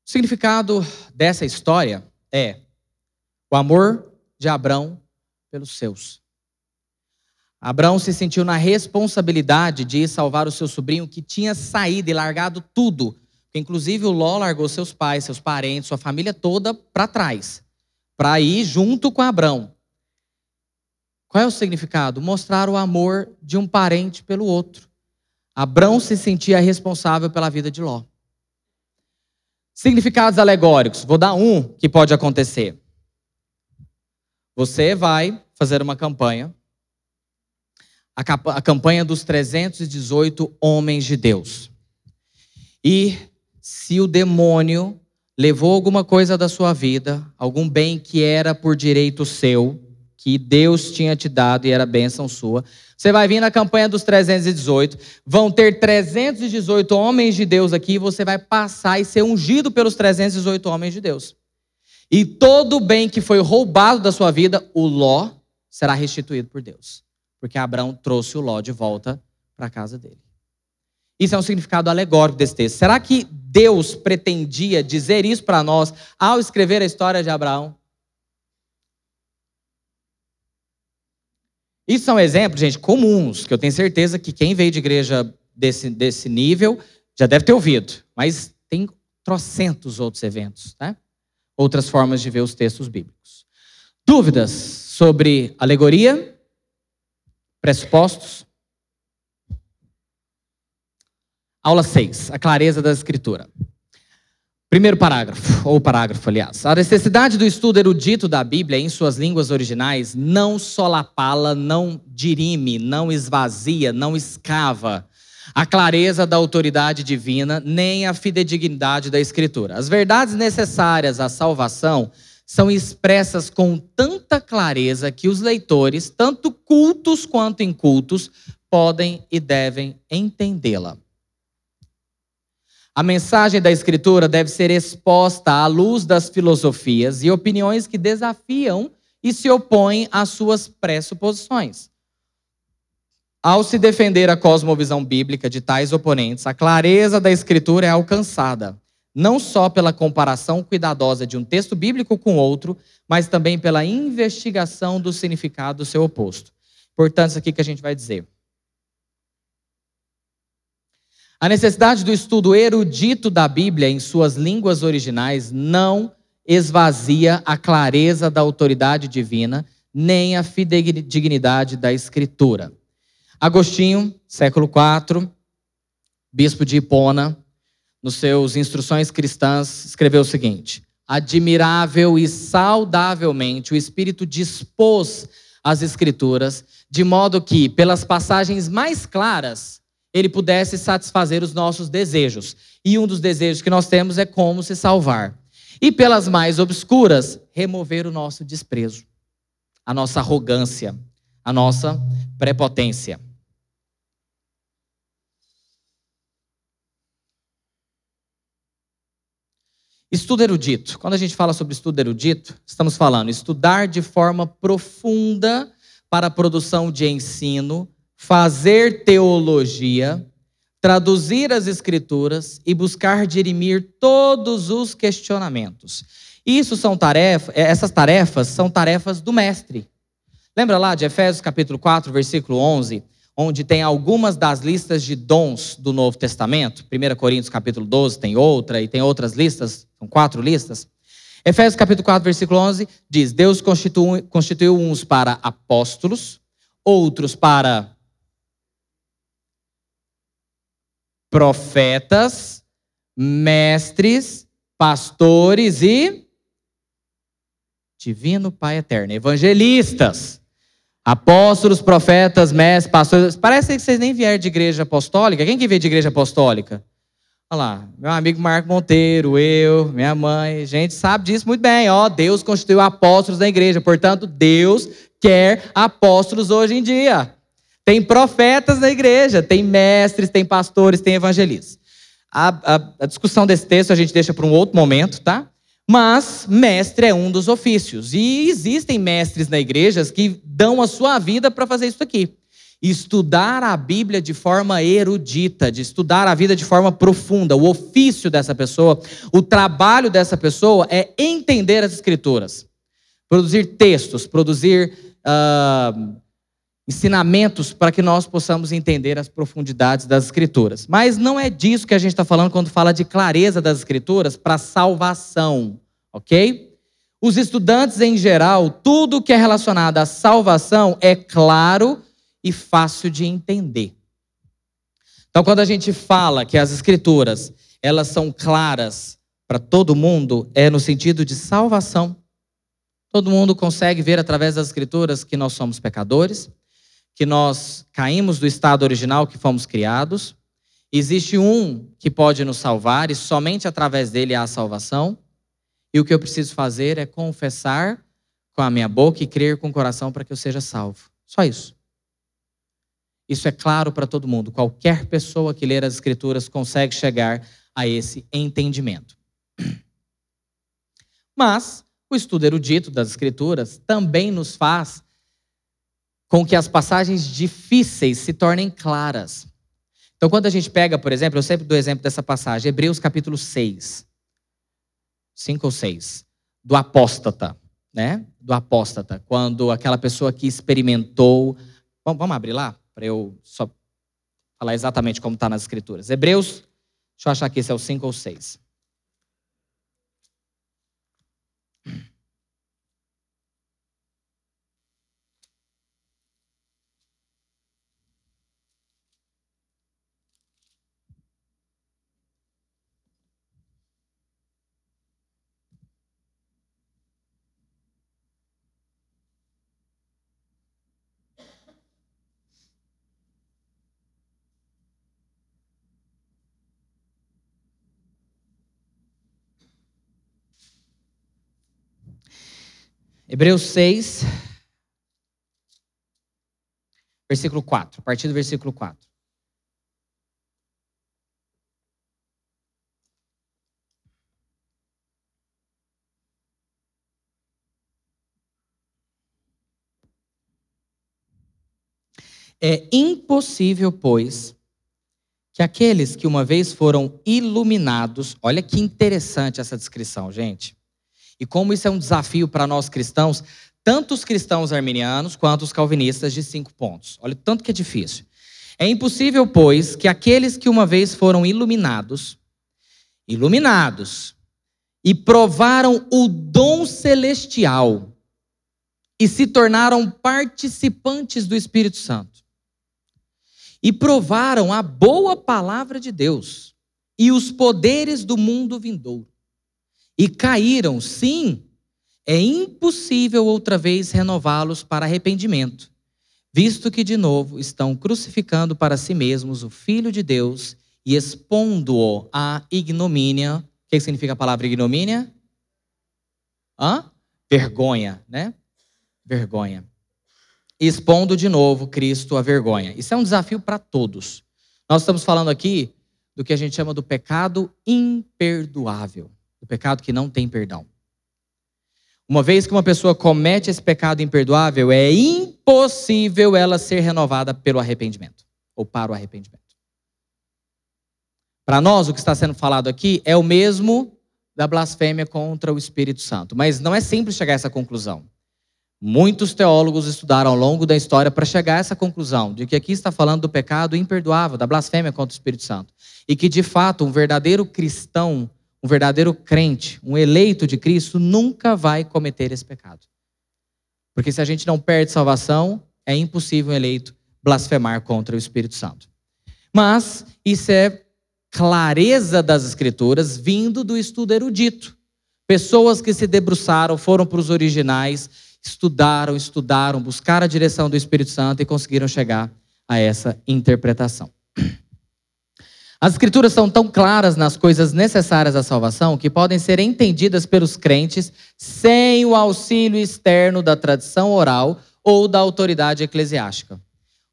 O significado dessa história é o amor de Abrão pelos seus. Abraão se sentiu na responsabilidade de ir salvar o seu sobrinho que tinha saído e largado tudo. Inclusive o Ló largou seus pais, seus parentes, sua família toda para trás, para ir junto com Abraão. Qual é o significado? Mostrar o amor de um parente pelo outro. Abraão se sentia responsável pela vida de Ló. Significados alegóricos. Vou dar um que pode acontecer. Você vai fazer uma campanha a, campanha dos 318 homens de Deus. E se o demônio levou alguma coisa da sua vida, algum bem que era por direito seu, que Deus tinha te dado e era bênção sua, você vai vir na campanha dos 318, vão ter 318 homens de Deus aqui, você vai passar e ser ungido pelos 318 homens de Deus. E todo o bem que foi roubado da sua vida, o Ló será restituído por Deus porque Abraão trouxe o Ló de volta para a casa dele. Isso é um significado alegórico desse texto. Será que Deus pretendia dizer isso para nós ao escrever a história de Abraão? Isso são exemplos, gente, comuns, que eu tenho certeza que quem veio de igreja desse, desse nível já deve ter ouvido. Mas tem trocentos outros eventos, né? outras formas de ver os textos bíblicos. Dúvidas sobre alegoria? Pressupostos? Aula 6, a clareza da escritura. Primeiro parágrafo, ou parágrafo, aliás. A necessidade do estudo erudito da Bíblia em suas línguas originais não solapala, não dirime, não esvazia, não escava a clareza da autoridade divina, nem a fidedignidade da Escritura. As verdades necessárias à salvação são expressas com tanta clareza que os leitores, tanto cultos quanto incultos, podem e devem entendê-la. A mensagem da Escritura deve ser exposta à luz das filosofias e opiniões que desafiam e se opõem às suas pressuposições. Ao se defender a cosmovisão bíblica de tais oponentes, a clareza da Escritura é alcançada, não só pela comparação cuidadosa de um texto bíblico com outro, mas também pela investigação do significado do seu oposto. Portanto, isso aqui que a gente vai dizer. A necessidade do estudo erudito da Bíblia em suas línguas originais não esvazia a clareza da autoridade divina, nem a fidedignidade da Escritura. Agostinho, século IV, bispo de Hipona, nos seus Instruções Cristãs, escreveu o seguinte: Admirável e saudavelmente o Espírito dispôs as Escrituras, de modo que, pelas passagens mais claras, ele pudesse satisfazer os nossos desejos. E um dos desejos que nós temos é como se salvar. E pelas mais obscuras, remover o nosso desprezo, a nossa arrogância, a nossa prepotência. Estudo erudito. Quando a gente fala sobre estudo erudito, estamos falando estudar de forma profunda para a produção de ensino, fazer teologia, traduzir as escrituras e buscar dirimir todos os questionamentos. Isso são tarefas, essas tarefas são tarefas do mestre. Lembra lá de Efésios capítulo 4, versículo 11? onde tem algumas das listas de dons do Novo Testamento. 1 Coríntios capítulo 12 tem outra, e tem outras listas, são quatro listas. Efésios capítulo 4, versículo 11 diz: Deus constituiu, constituiu uns para apóstolos, outros para profetas, mestres, pastores e divino Pai eterno, evangelistas. Apóstolos, profetas, mestres, pastores. Parece que vocês nem vieram de igreja apostólica. Quem que veio de igreja apostólica? Olha lá, meu amigo Marco Monteiro, eu, minha mãe, gente sabe disso muito bem. Ó, Deus constituiu apóstolos na igreja, portanto, Deus quer apóstolos hoje em dia. Tem profetas na igreja, tem mestres, tem pastores, tem evangelistas. A, a, a discussão desse texto a gente deixa para um outro momento, tá? Mas mestre é um dos ofícios. E existem mestres na igreja que dão a sua vida para fazer isso aqui. Estudar a Bíblia de forma erudita, de estudar a vida de forma profunda. O ofício dessa pessoa, o trabalho dessa pessoa é entender as Escrituras. Produzir textos, produzir uh, ensinamentos para que nós possamos entender as profundidades das Escrituras. Mas não é disso que a gente está falando quando fala de clareza das Escrituras para salvação, ok? Os estudantes em geral, tudo que é relacionado à salvação é claro e fácil de entender. Então, quando a gente fala que as Escrituras elas são claras para todo mundo, é no sentido de salvação. Todo mundo consegue ver através das Escrituras que nós somos pecadores, que nós caímos do estado original que fomos criados. Existe um que pode nos salvar e somente através dele há salvação. E o que eu preciso fazer é confessar com a minha boca e crer com o coração para que eu seja salvo. Só isso. Isso é claro para todo mundo. Qualquer pessoa que ler as Escrituras consegue chegar a esse entendimento. Mas o estudo erudito das Escrituras também nos faz com que as passagens difíceis se tornem claras. Então, quando a gente pega, por exemplo, eu sempre dou exemplo dessa passagem, Hebreus capítulo 6, 5 ou 6, do apóstata, né? Do apóstata, quando aquela pessoa que experimentou. Vamos, vamos abrir lá, para eu só falar exatamente como está nas Escrituras. Hebreus, deixa eu achar aqui se é o 5 ou 6. Hebreus 6, versículo 4, a partir do versículo 4. É impossível, pois, que aqueles que uma vez foram iluminados, olha que interessante essa descrição, gente e como isso é um desafio para nós cristãos, tanto os cristãos arminianos quanto os calvinistas de cinco pontos. Olha, tanto que é difícil. É impossível, pois, que aqueles que uma vez foram iluminados, iluminados, e provaram o dom celestial e se tornaram participantes do Espírito Santo, e provaram a boa palavra de Deus e os poderes do mundo vindouro e caíram, sim, é impossível outra vez renová-los para arrependimento, visto que de novo estão crucificando para si mesmos o Filho de Deus e expondo-o à ignomínia. O que significa a palavra ignomínia? Hã? Vergonha, né? Vergonha. expondo de novo Cristo à vergonha. Isso é um desafio para todos. Nós estamos falando aqui do que a gente chama do pecado imperdoável o pecado que não tem perdão. Uma vez que uma pessoa comete esse pecado imperdoável, é impossível ela ser renovada pelo arrependimento ou para o arrependimento. Para nós, o que está sendo falado aqui é o mesmo da blasfêmia contra o Espírito Santo, mas não é simples chegar a essa conclusão. Muitos teólogos estudaram ao longo da história para chegar a essa conclusão, de que aqui está falando do pecado imperdoável, da blasfêmia contra o Espírito Santo. E que, de fato, um verdadeiro cristão um verdadeiro crente, um eleito de Cristo, nunca vai cometer esse pecado. Porque se a gente não perde salvação, é impossível um eleito blasfemar contra o Espírito Santo. Mas isso é clareza das Escrituras vindo do estudo erudito. Pessoas que se debruçaram, foram para os originais, estudaram, estudaram, buscaram a direção do Espírito Santo e conseguiram chegar a essa interpretação. As escrituras são tão claras nas coisas necessárias à salvação que podem ser entendidas pelos crentes sem o auxílio externo da tradição oral ou da autoridade eclesiástica.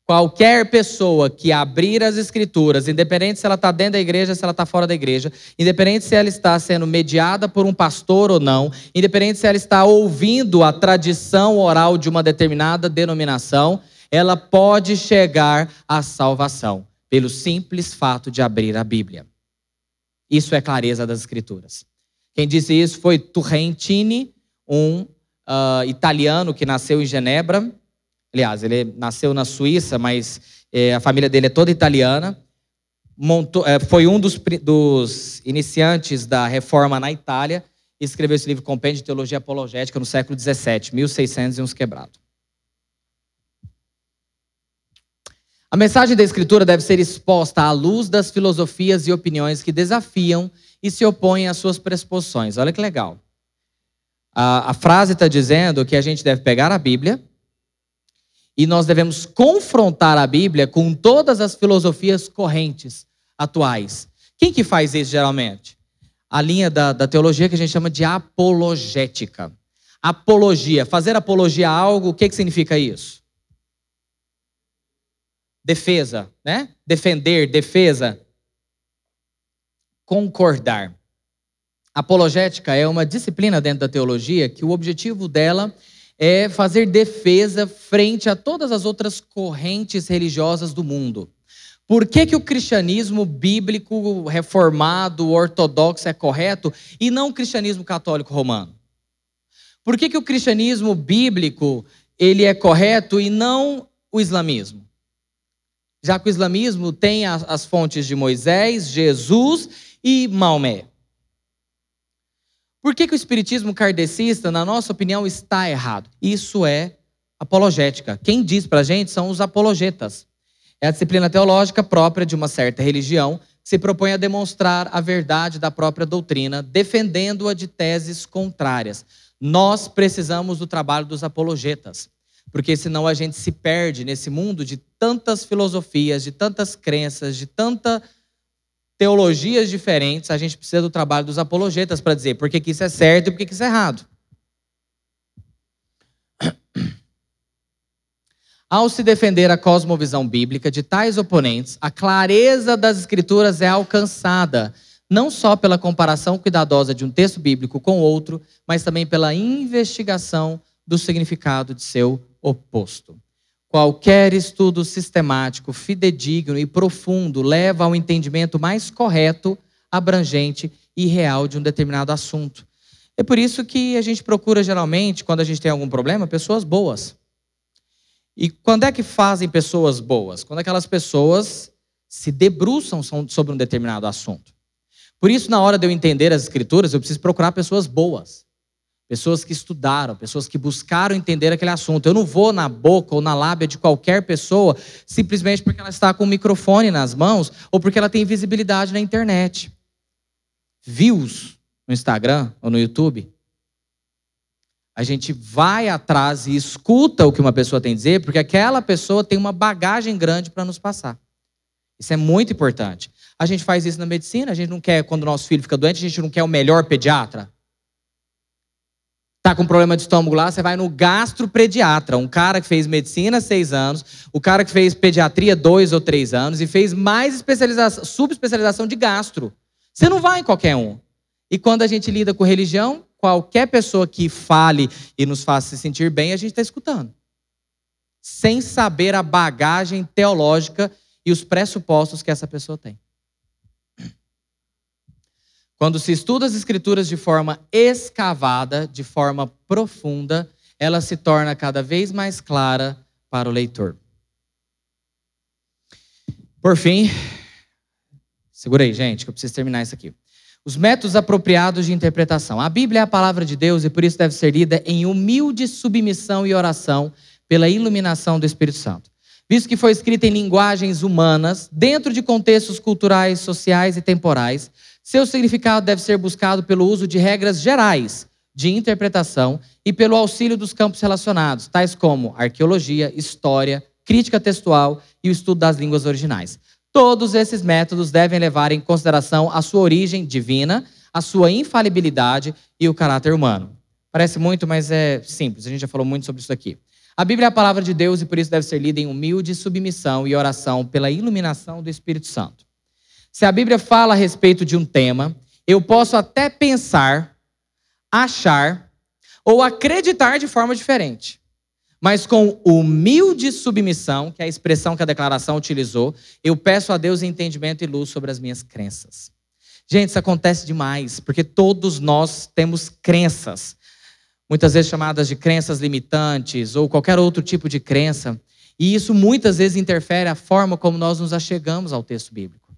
Qualquer pessoa que abrir as escrituras, independente se ela está dentro da igreja, se ela está fora da igreja, independente se ela está sendo mediada por um pastor ou não, independente se ela está ouvindo a tradição oral de uma determinada denominação, ela pode chegar à salvação pelo simples fato de abrir a Bíblia. Isso é clareza das Escrituras. Quem disse isso foi Turrentini, um uh, italiano que nasceu em Genebra. Aliás, ele nasceu na Suíça, mas eh, a família dele é toda italiana. Montou, eh, foi um dos, dos iniciantes da reforma na Itália escreveu esse livro Compêndio de Teologia Apologética no século XVII, 1600 e uns quebrados. A mensagem da Escritura deve ser exposta à luz das filosofias e opiniões que desafiam e se opõem às suas pressuposições. Olha que legal. A, a frase está dizendo que a gente deve pegar a Bíblia e nós devemos confrontar a Bíblia com todas as filosofias correntes atuais. Quem que faz isso geralmente? A linha da, da teologia que a gente chama de apologética. Apologia, fazer apologia a algo, o que, que significa isso? Defesa, né? Defender, defesa. Concordar. Apologética é uma disciplina dentro da teologia que o objetivo dela é fazer defesa frente a todas as outras correntes religiosas do mundo. Por que, que o cristianismo bíblico, reformado, ortodoxo é correto e não o cristianismo católico romano? Por que, que o cristianismo bíblico ele é correto e não o islamismo? Já que o islamismo tem as, fontes de Moisés, Jesus e Maomé. Por que, que o espiritismo kardecista, na nossa opinião, está errado? Isso é apologética. Quem diz para a gente são os apologetas. É a disciplina teológica própria de uma certa religião que se propõe a demonstrar a verdade da própria doutrina, defendendo-a de teses contrárias. Nós precisamos do trabalho dos apologetas, porque senão a gente se perde nesse mundo de tantas filosofias, de tantas crenças, de tanta teologias diferentes. A gente precisa do trabalho dos apologetas para dizer por que isso é certo e por que isso é errado. Ao se defender a cosmovisão bíblica de tais oponentes, a clareza das escrituras é alcançada, não só pela comparação cuidadosa de um texto bíblico com outro, mas também pela investigação do significado de seu oposto. Qualquer estudo sistemático, fidedigno e profundo leva ao entendimento mais correto, abrangente e real de um determinado assunto. É por isso que a gente procura geralmente, quando a gente tem algum problema, pessoas boas e quando é que fazem pessoas boas? Quando aquelas pessoas se debruçam sobre um determinado assunto. Por isso, na hora de eu entender as escrituras, eu preciso procurar pessoas boas. Pessoas que estudaram, pessoas que buscaram entender aquele assunto. Eu não vou na boca ou na lábia de qualquer pessoa simplesmente porque ela está com o microfone nas mãos ou porque ela tem visibilidade na internet. Views no Instagram ou no YouTube a gente vai atrás e escuta o que uma pessoa tem a dizer, porque aquela pessoa tem uma bagagem grande para nos passar. Isso é muito importante. A gente faz isso na medicina, a gente não quer, quando o nosso filho fica doente, a gente não quer o melhor pediatra. Tá com problema de estômago lá, você vai no gastropediatra, um cara que fez medicina seis anos, o cara que fez pediatria dois ou três anos e fez mais especialização, subespecialização de gastro. Você não vai em qualquer um. E quando a gente lida com religião, qualquer pessoa que fale e nos faça se sentir bem, a gente está escutando. Sem saber a bagagem teológica e os pressupostos que essa pessoa tem. Quando se estuda as Escrituras de forma escavada, de forma profunda, ela se torna cada vez mais clara para o leitor. Por fim, segura aí, gente, que eu preciso terminar isso aqui. Os métodos apropriados de interpretação. A Bíblia é a palavra de Deus e por isso deve ser lida em humilde submissão e oração pela iluminação do Espírito Santo. Visto que foi escrita em linguagens humanas, dentro de contextos culturais, sociais e temporais, seu significado deve ser buscado pelo uso de regras gerais de interpretação e pelo auxílio dos campos relacionados, tais como arqueologia, história, crítica textual e o estudo das línguas originais. Todos esses métodos devem levar em consideração a sua origem divina, a sua infalibilidade e o caráter humano. Parece muito, mas é simples. A gente já falou muito sobre isso aqui. A Bíblia é a palavra de Deus e por isso deve ser lida em humilde submissão e oração pela iluminação do Espírito Santo. Se a Bíblia fala a respeito de um tema, eu posso até pensar, achar ou acreditar de forma diferente mas com humilde submissão, que é a expressão que a declaração utilizou, eu peço a Deus entendimento e luz sobre as minhas crenças. Gente, isso acontece demais, porque todos nós temos crenças, muitas vezes chamadas de crenças limitantes ou qualquer outro tipo de crença, e isso muitas vezes interfere a forma como nós nos achegamos ao texto bíblico.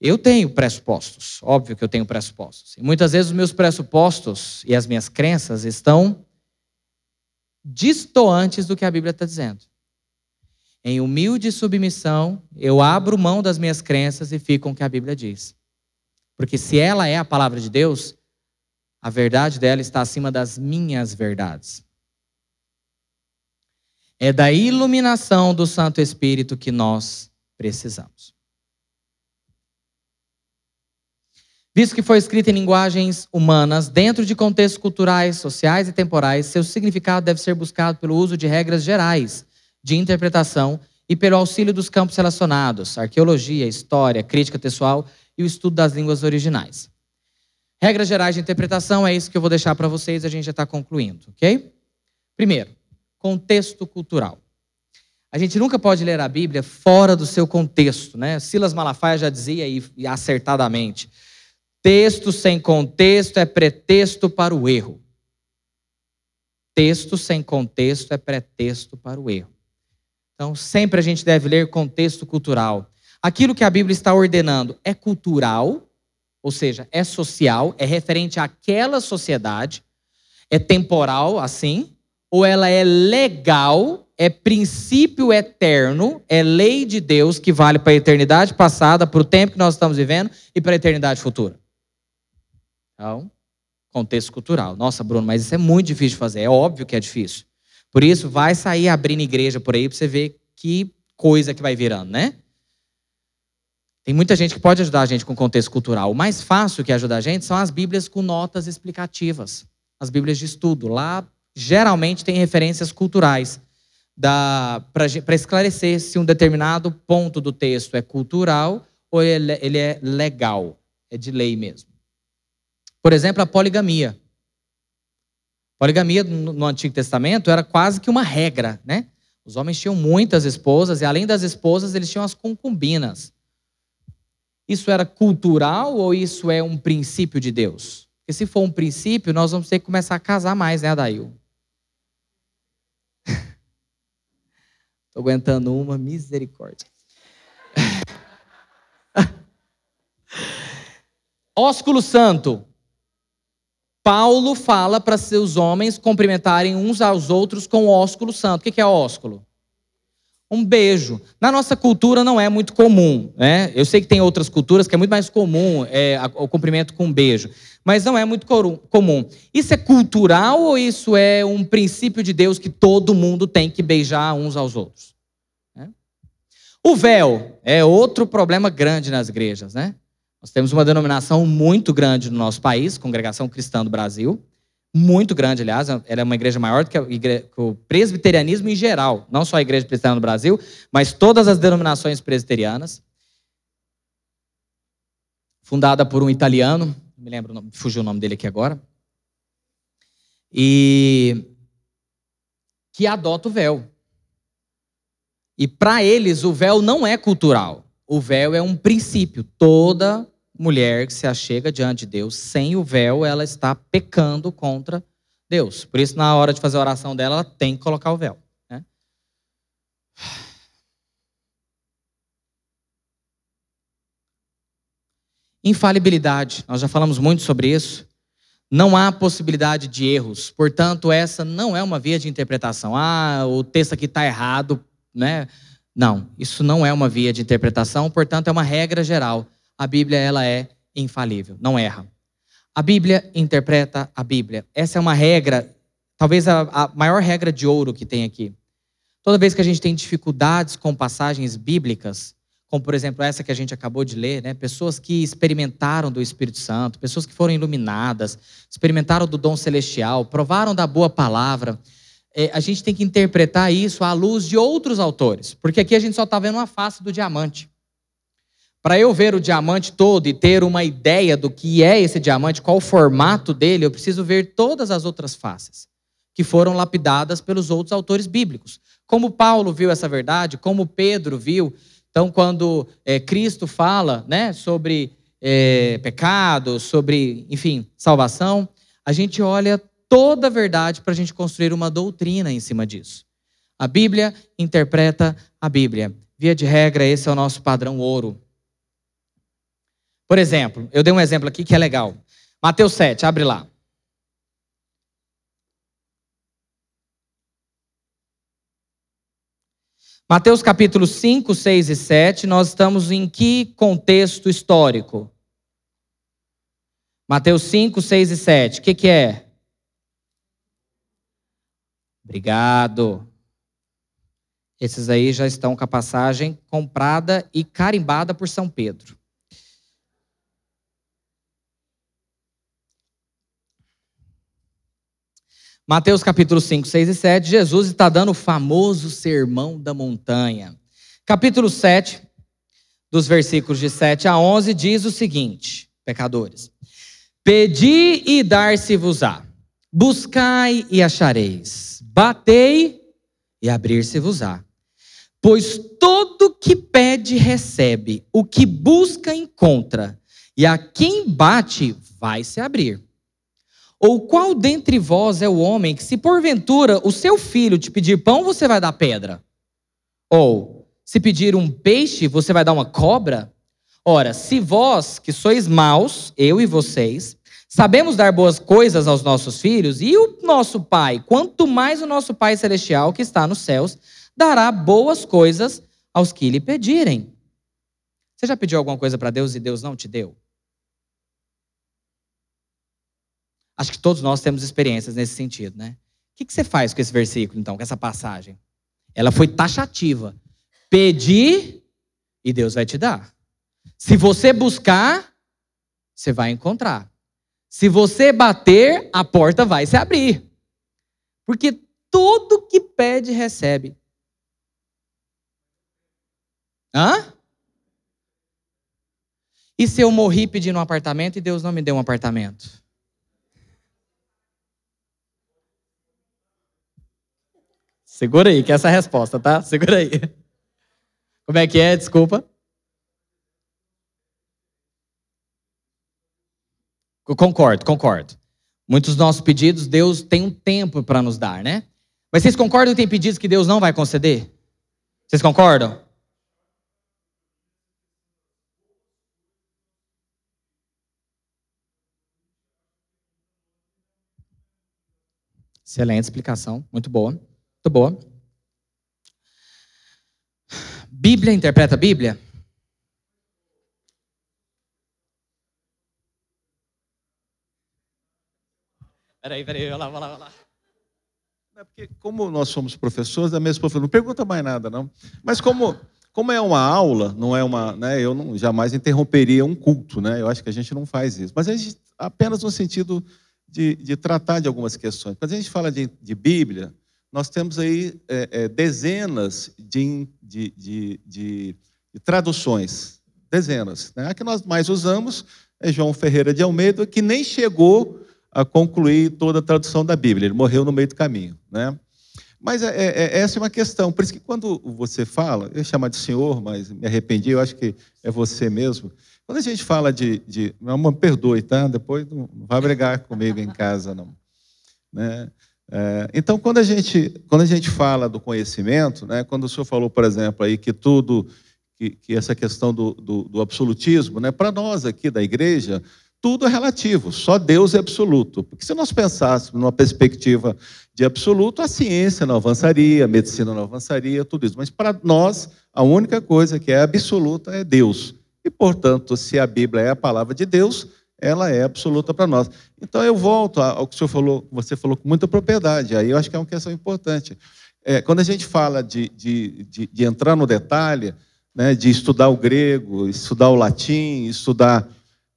Eu tenho pressupostos, óbvio que eu tenho pressupostos. E muitas vezes os meus pressupostos e as minhas crenças estão distoantes do que a Bíblia está dizendo. Em humilde submissão, eu abro mão das minhas crenças e fico com o que a Bíblia diz. Porque se ela é a palavra de Deus, a verdade dela está acima das minhas verdades. É da iluminação do Santo Espírito que nós precisamos. Visto que foi escrita em linguagens humanas, dentro de contextos culturais, sociais e temporais, seu significado deve ser buscado pelo uso de regras gerais de interpretação e pelo auxílio dos campos relacionados, arqueologia, história, crítica textual e o estudo das línguas originais. Regras gerais de interpretação é isso que eu vou deixar para vocês, a gente já está concluindo, ok? Primeiro, contexto cultural. A gente nunca pode ler a Bíblia fora do seu contexto, né? Silas Malafaia já dizia e acertadamente: texto sem contexto é pretexto para o erro. Texto sem contexto é pretexto para o erro. Então, sempre a gente deve ler contexto cultural. Aquilo que a Bíblia está ordenando é cultural, ou seja, é social, é referente àquela sociedade, é temporal, assim, ou ela é legal, é princípio eterno, é lei de Deus que vale para a eternidade passada, para o tempo que nós estamos vivendo e para a eternidade futura. Então, contexto cultural. Nossa, Bruno, mas isso é muito difícil de fazer. É óbvio que é difícil. Por isso, vai sair abrindo igreja por aí para você ver que coisa que vai virando, né? Tem muita gente que pode ajudar a gente com contexto cultural. O mais fácil que ajuda a gente são as Bíblias com notas explicativas, as Bíblias de estudo. Lá, geralmente, tem referências culturais para esclarecer se um determinado ponto do texto é cultural ou ele, ele é legal, é de lei mesmo. Por exemplo, a poligamia. Poligamia no Antigo Testamento era quase que uma regra, né? Os homens tinham muitas esposas e além das esposas, eles tinham as concubinas. Isso era cultural ou isso é um princípio de Deus? Porque se for um princípio, nós vamos ter que começar a casar mais, né, Adail? Estou aguentando uma misericórdia. Ósculo santo. Paulo fala para seus homens cumprimentarem uns aos outros com ósculo santo. O que é ósculo? Um beijo. Na nossa cultura não é muito comum, né? Eu sei que tem outras culturas que é muito mais comum é, o cumprimento com um beijo, mas não é muito comum. Isso é cultural ou isso é um princípio de Deus que todo mundo tem que beijar uns aos outros? Né? O véu é outro problema grande nas igrejas, né? Nós temos uma denominação muito grande no nosso país, Congregação Cristã do Brasil, muito grande, aliás, ela é uma igreja maior do que, igreja, que o presbiterianismo em geral, não só a igreja presbiteriana do Brasil, mas todas as denominações presbiterianas. Fundada por um italiano, me lembro, fugiu o nome dele aqui agora, e que adota o véu. E para eles, o véu não é cultural. O véu é um princípio. Toda mulher que se achega diante de Deus sem o véu, ela está pecando contra Deus. Por isso, na hora de fazer a oração dela, ela tem que colocar o véu. Né? Infalibilidade, nós já falamos muito sobre isso. Não há possibilidade de erros, portanto, essa não é uma via de interpretação. Ah, o texto aqui está errado, né? Não, isso não é uma via de interpretação, portanto, é uma regra geral a Bíblia ela é infalível, não erra. A Bíblia interpreta a Bíblia. Essa é uma regra, talvez a, a maior regra de ouro que tem aqui. Toda vez que a gente tem dificuldades com passagens bíblicas, como por exemplo essa que a gente acabou de ler, né? pessoas que experimentaram do Espírito Santo, pessoas que foram iluminadas, experimentaram do dom celestial, provaram da boa palavra, é, a gente tem que interpretar isso à luz de outros autores, porque aqui a gente só está vendo uma face do diamante. Para eu ver o diamante todo e ter uma ideia do que é esse diamante, qual o formato dele, eu preciso ver todas as outras faces que foram lapidadas pelos outros autores bíblicos. Como Paulo viu essa verdade, como Pedro viu. Então, quando é, Cristo fala né, sobre é, pecado, sobre, enfim, salvação, a gente olha toda a verdade para a gente construir uma doutrina em cima disso. A Bíblia interpreta a Bíblia. Via de regra, esse é o nosso padrão ouro. Por exemplo, eu dei um exemplo aqui que é legal. Mateus 7, abre lá. Mateus capítulo 5, 6 e 7, nós estamos em que contexto histórico? Mateus 5, 6 e 7, o que, que é? Obrigado. Esses aí já estão com a passagem comprada e carimbada por São Pedro. Mateus capítulo 5, 6 e 7, Jesus está dando o famoso sermão da montanha. Capítulo 7, dos versículos de 7 a 11, diz o seguinte: Pecadores, pedi e dar-se-vos-á, buscai e achareis, batei e abrir-se-vos-á. Pois todo que pede, recebe, o que busca, encontra, e a quem bate, vai se abrir. Ou qual dentre vós é o homem que, se porventura o seu filho te pedir pão, você vai dar pedra? Ou, se pedir um peixe, você vai dar uma cobra? Ora, se vós, que sois maus, eu e vocês, sabemos dar boas coisas aos nossos filhos, e o nosso Pai, quanto mais o nosso Pai Celestial que está nos céus, dará boas coisas aos que lhe pedirem. Você já pediu alguma coisa para Deus e Deus não te deu? Acho que todos nós temos experiências nesse sentido, né? O que você faz com esse versículo, então, com essa passagem? Ela foi taxativa. Pedir e Deus vai te dar. Se você buscar, você vai encontrar. Se você bater, a porta vai se abrir. Porque todo que pede, recebe. Hã? E se eu morri pedindo um apartamento e Deus não me deu um apartamento? Segura aí, que essa é a resposta, tá? Segura aí. Como é que é? Desculpa. Eu concordo, concordo. Muitos dos nossos pedidos, Deus tem um tempo para nos dar, né? Mas vocês concordam que tem pedidos que Deus não vai conceder? Vocês concordam? Excelente explicação, muito boa. Muito boa. Bíblia interpreta a Bíblia? Peraí, peraí, vai lá, vai lá, vai lá. É porque, como nós somos professores, a mesma professora não pergunta mais nada, não. Mas como, como é uma aula, não é uma. Né, eu não, jamais interromperia um culto, né? Eu acho que a gente não faz isso. Mas a gente, apenas no sentido de, de tratar de algumas questões. Quando a gente fala de, de Bíblia, nós temos aí é, é, dezenas de, de, de, de, traduções. Dezenas. Né? A que nós mais usamos é João Ferreira de Almeida, que nem chegou a concluir toda a tradução da Bíblia, ele morreu no meio do caminho. Né? Mas é, é, é essa é uma questão. Por isso que quando você fala, eu chamar de senhor, mas me arrependi, eu acho que é você mesmo. Quando a gente fala de. de não me perdoe, tá? Depois não vai brigar comigo em casa, não. Né? É, então, quando a, gente, quando a gente fala do conhecimento, né, quando o senhor falou, por exemplo, aí que tudo, que, que essa questão do, do, do absolutismo, né, para nós aqui da igreja, tudo é relativo, só Deus é absoluto. Porque se nós pensássemos numa perspectiva de absoluto, a ciência não avançaria, a medicina não avançaria, tudo isso. Mas para nós, a única coisa que é absoluta é Deus. E, portanto, se a Bíblia é a palavra de Deus, ela é absoluta para nós. Então eu volto ao que o senhor falou, você falou com muita propriedade. Aí eu acho que é uma questão importante. É, quando a gente fala de, de, de, de entrar no detalhe, né, de estudar o grego, estudar o latim, estudar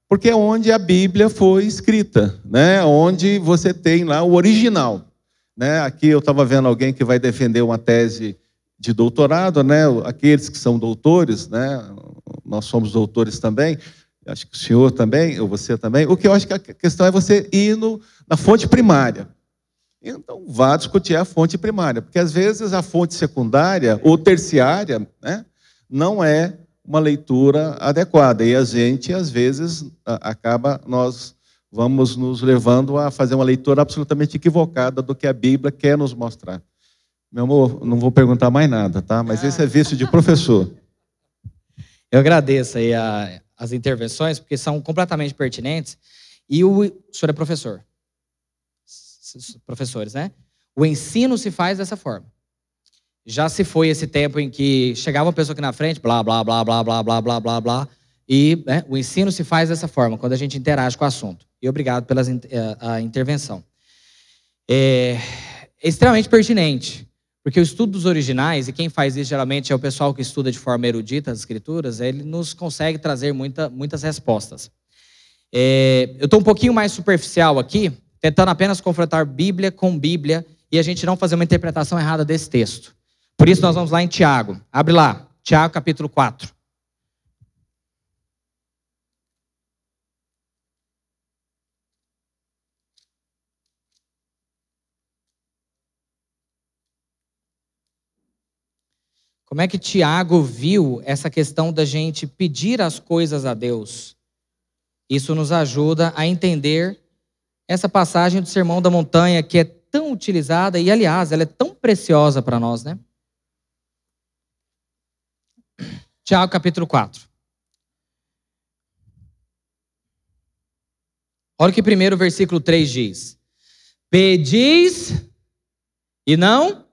porque é onde a Bíblia foi escrita, né? Onde você tem lá o original, né? Aqui eu estava vendo alguém que vai defender uma tese de doutorado, né? Aqueles que são doutores, né? Nós somos doutores também acho que o senhor também, ou você também, o que eu acho que a questão é você ir no, na fonte primária. Então, vá discutir a fonte primária, porque às vezes a fonte secundária ou terciária né, não é uma leitura adequada. E a gente, às vezes, acaba, nós vamos nos levando a fazer uma leitura absolutamente equivocada do que a Bíblia quer nos mostrar. Meu amor, não vou perguntar mais nada, tá? Mas esse é vício de professor. Eu agradeço aí a, as intervenções, porque são completamente pertinentes. E o, o senhor é professor. Professores, né? O ensino se faz dessa forma. Já se foi esse tempo em que chegava uma pessoa aqui na frente, blá, blá, blá, blá, blá, blá, blá, blá, blá, e né, o ensino se faz dessa forma, quando a gente interage com o assunto. E obrigado pela eh, a intervenção. É, é extremamente pertinente. Porque o estudo dos originais, e quem faz isso geralmente é o pessoal que estuda de forma erudita as escrituras, ele nos consegue trazer muita, muitas respostas. É, eu estou um pouquinho mais superficial aqui, tentando apenas confrontar Bíblia com Bíblia e a gente não fazer uma interpretação errada desse texto. Por isso nós vamos lá em Tiago. Abre lá, Tiago capítulo 4. Como é que Tiago viu essa questão da gente pedir as coisas a Deus? Isso nos ajuda a entender essa passagem do Sermão da Montanha que é tão utilizada e, aliás, ela é tão preciosa para nós, né? Tiago capítulo 4. Olha o que primeiro o versículo 3 diz. Pedis e não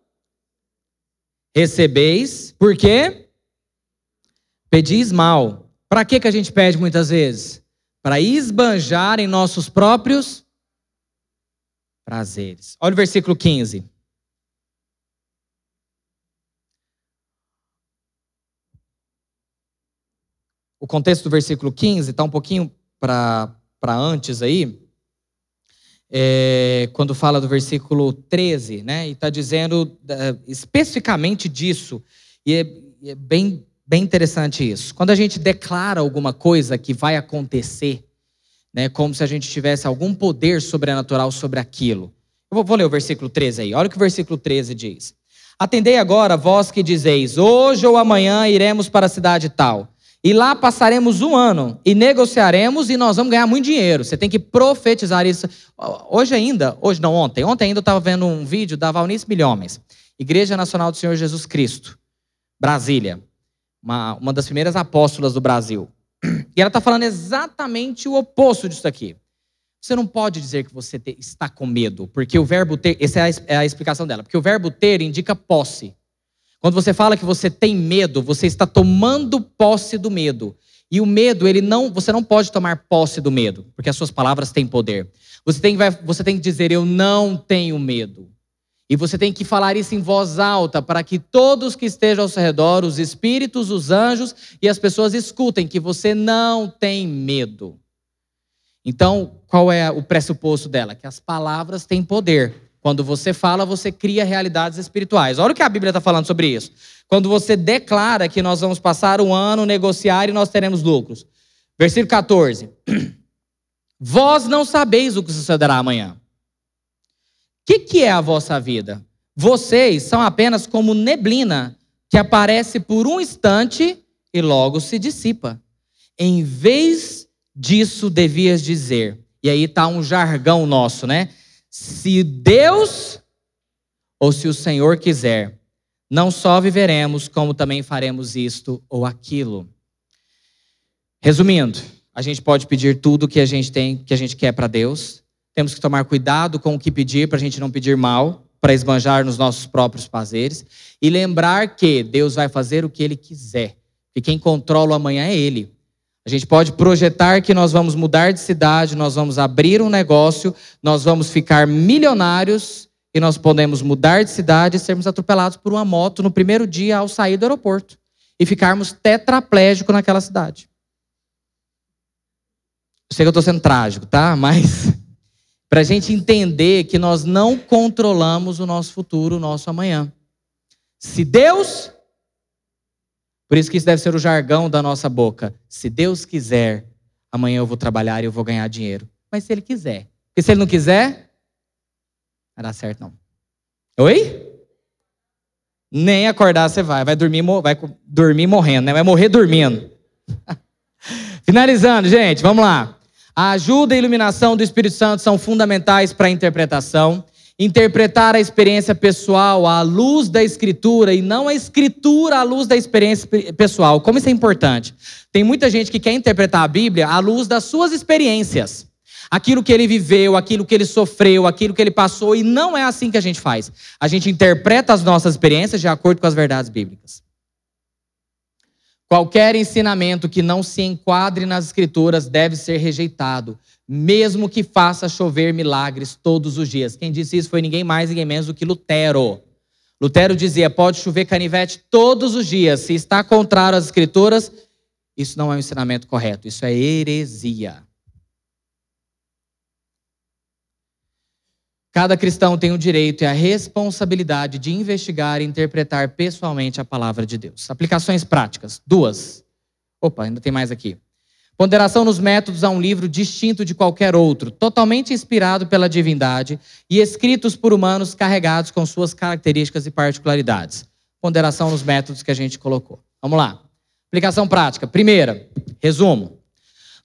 recebeis, por quê? Pedis mal. Para que, que a gente pede muitas vezes? Para esbanjar em nossos próprios prazeres. Olha o versículo 15. O contexto do versículo 15 está um pouquinho para antes aí, é, quando fala do versículo 13, né? E está dizendo é, especificamente disso. E é, é, bem, bem interessante isso. Quando a gente declara alguma coisa que vai acontecer, né, como se a gente tivesse algum poder sobrenatural sobre aquilo. Eu vou, vou ler o versículo 13 aí. Olha o que o versículo 13 diz. Atendei agora, vós que dizeis: Hoje ou amanhã iremos para a cidade tal e lá passaremos um ano e negociaremos e nós vamos ganhar muito dinheiro. Você tem que profetizar isso. Hoje ainda, hoje não, ontem. Ontem ainda eu estava vendo um vídeo da Valnice Milhomens, Igreja Nacional do Senhor Jesus Cristo, Brasília. Uma, uma das primeiras apóstolas do Brasil. E ela está falando exatamente o oposto disso aqui. Você não pode dizer que você te, está com medo, porque o verbo ter, essa é a, é a explicação dela, porque o verbo ter indica posse. Quando você fala que você tem medo, você está tomando posse do medo. E o medo, ele não, você não pode tomar posse do medo, porque as suas palavras têm poder. Você tem, você tem que dizer eu não tenho medo. E você tem que falar isso em voz alta para que todos que estejam ao seu redor, os espíritos, os anjos e as pessoas escutem que você não tem medo. Então, qual é o pressuposto dela? Que as palavras têm poder. Quando você fala, você cria realidades espirituais. Olha o que a Bíblia está falando sobre isso. Quando você declara que nós vamos passar um ano, negociar e nós teremos lucros. Versículo 14. Vós não sabeis o que sucederá amanhã. O que, que é a vossa vida? Vocês são apenas como neblina que aparece por um instante e logo se dissipa. Em vez disso, devias dizer. E aí está um jargão nosso, né? Se Deus ou se o Senhor quiser, não só viveremos, como também faremos isto ou aquilo. Resumindo, a gente pode pedir tudo que a gente tem, que a gente quer para Deus. Temos que tomar cuidado com o que pedir para a gente não pedir mal, para esbanjar nos nossos próprios prazeres e lembrar que Deus vai fazer o que Ele quiser. E quem controla o amanhã é Ele. A gente pode projetar que nós vamos mudar de cidade, nós vamos abrir um negócio, nós vamos ficar milionários e nós podemos mudar de cidade e sermos atropelados por uma moto no primeiro dia ao sair do aeroporto e ficarmos tetraplégicos naquela cidade. Eu sei que eu estou sendo trágico, tá? Mas para a gente entender que nós não controlamos o nosso futuro, o nosso amanhã. Se Deus por isso que isso deve ser o jargão da nossa boca. Se Deus quiser, amanhã eu vou trabalhar e eu vou ganhar dinheiro. Mas se Ele quiser. Porque se Ele não quiser, não dar certo não. Oi? Nem acordar você vai. Vai dormir, vai dormir morrendo, né? Vai morrer dormindo. Finalizando, gente, vamos lá. A ajuda e a iluminação do Espírito Santo são fundamentais para a interpretação interpretar a experiência pessoal à luz da escritura e não a escritura à luz da experiência pessoal. Como isso é importante? Tem muita gente que quer interpretar a Bíblia à luz das suas experiências. Aquilo que ele viveu, aquilo que ele sofreu, aquilo que ele passou, e não é assim que a gente faz. A gente interpreta as nossas experiências de acordo com as verdades bíblicas. Qualquer ensinamento que não se enquadre nas Escrituras deve ser rejeitado, mesmo que faça chover milagres todos os dias. Quem disse isso foi ninguém mais, ninguém menos do que Lutero. Lutero dizia: pode chover canivete todos os dias, se está contrário às Escrituras, isso não é um ensinamento correto, isso é heresia. Cada cristão tem o direito e a responsabilidade de investigar e interpretar pessoalmente a palavra de Deus. Aplicações práticas, duas. Opa, ainda tem mais aqui. Ponderação nos métodos a um livro distinto de qualquer outro, totalmente inspirado pela divindade e escritos por humanos carregados com suas características e particularidades. ponderação nos métodos que a gente colocou. Vamos lá. Aplicação prática. Primeira, resumo.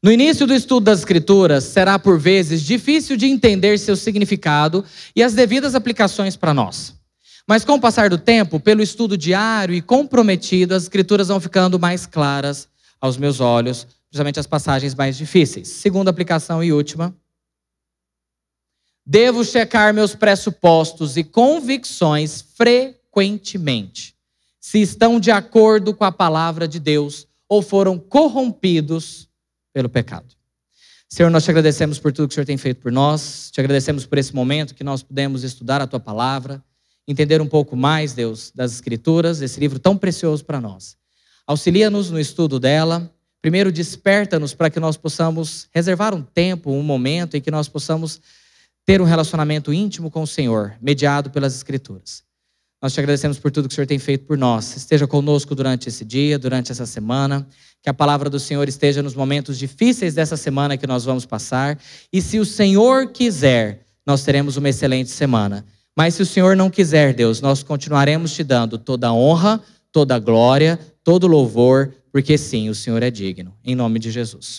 No início do estudo das Escrituras, será por vezes difícil de entender seu significado e as devidas aplicações para nós. Mas com o passar do tempo, pelo estudo diário e comprometido, as Escrituras vão ficando mais claras aos meus olhos, principalmente as passagens mais difíceis. Segunda aplicação e última. Devo checar meus pressupostos e convicções frequentemente, se estão de acordo com a palavra de Deus ou foram corrompidos pelo pecado. Senhor, nós te agradecemos por tudo que o Senhor tem feito por nós, te agradecemos por esse momento que nós pudemos estudar a tua palavra, entender um pouco mais, Deus, das Escrituras, esse livro tão precioso para nós. Auxilia-nos no estudo dela. Primeiro, desperta-nos para que nós possamos reservar um tempo, um momento em que nós possamos ter um relacionamento íntimo com o Senhor, mediado pelas Escrituras. Nós te agradecemos por tudo que o Senhor tem feito por nós. Esteja conosco durante esse dia, durante essa semana. Que a palavra do Senhor esteja nos momentos difíceis dessa semana que nós vamos passar. E se o Senhor quiser, nós teremos uma excelente semana. Mas se o Senhor não quiser, Deus, nós continuaremos te dando toda a honra, toda a glória, todo o louvor, porque sim, o Senhor é digno. Em nome de Jesus.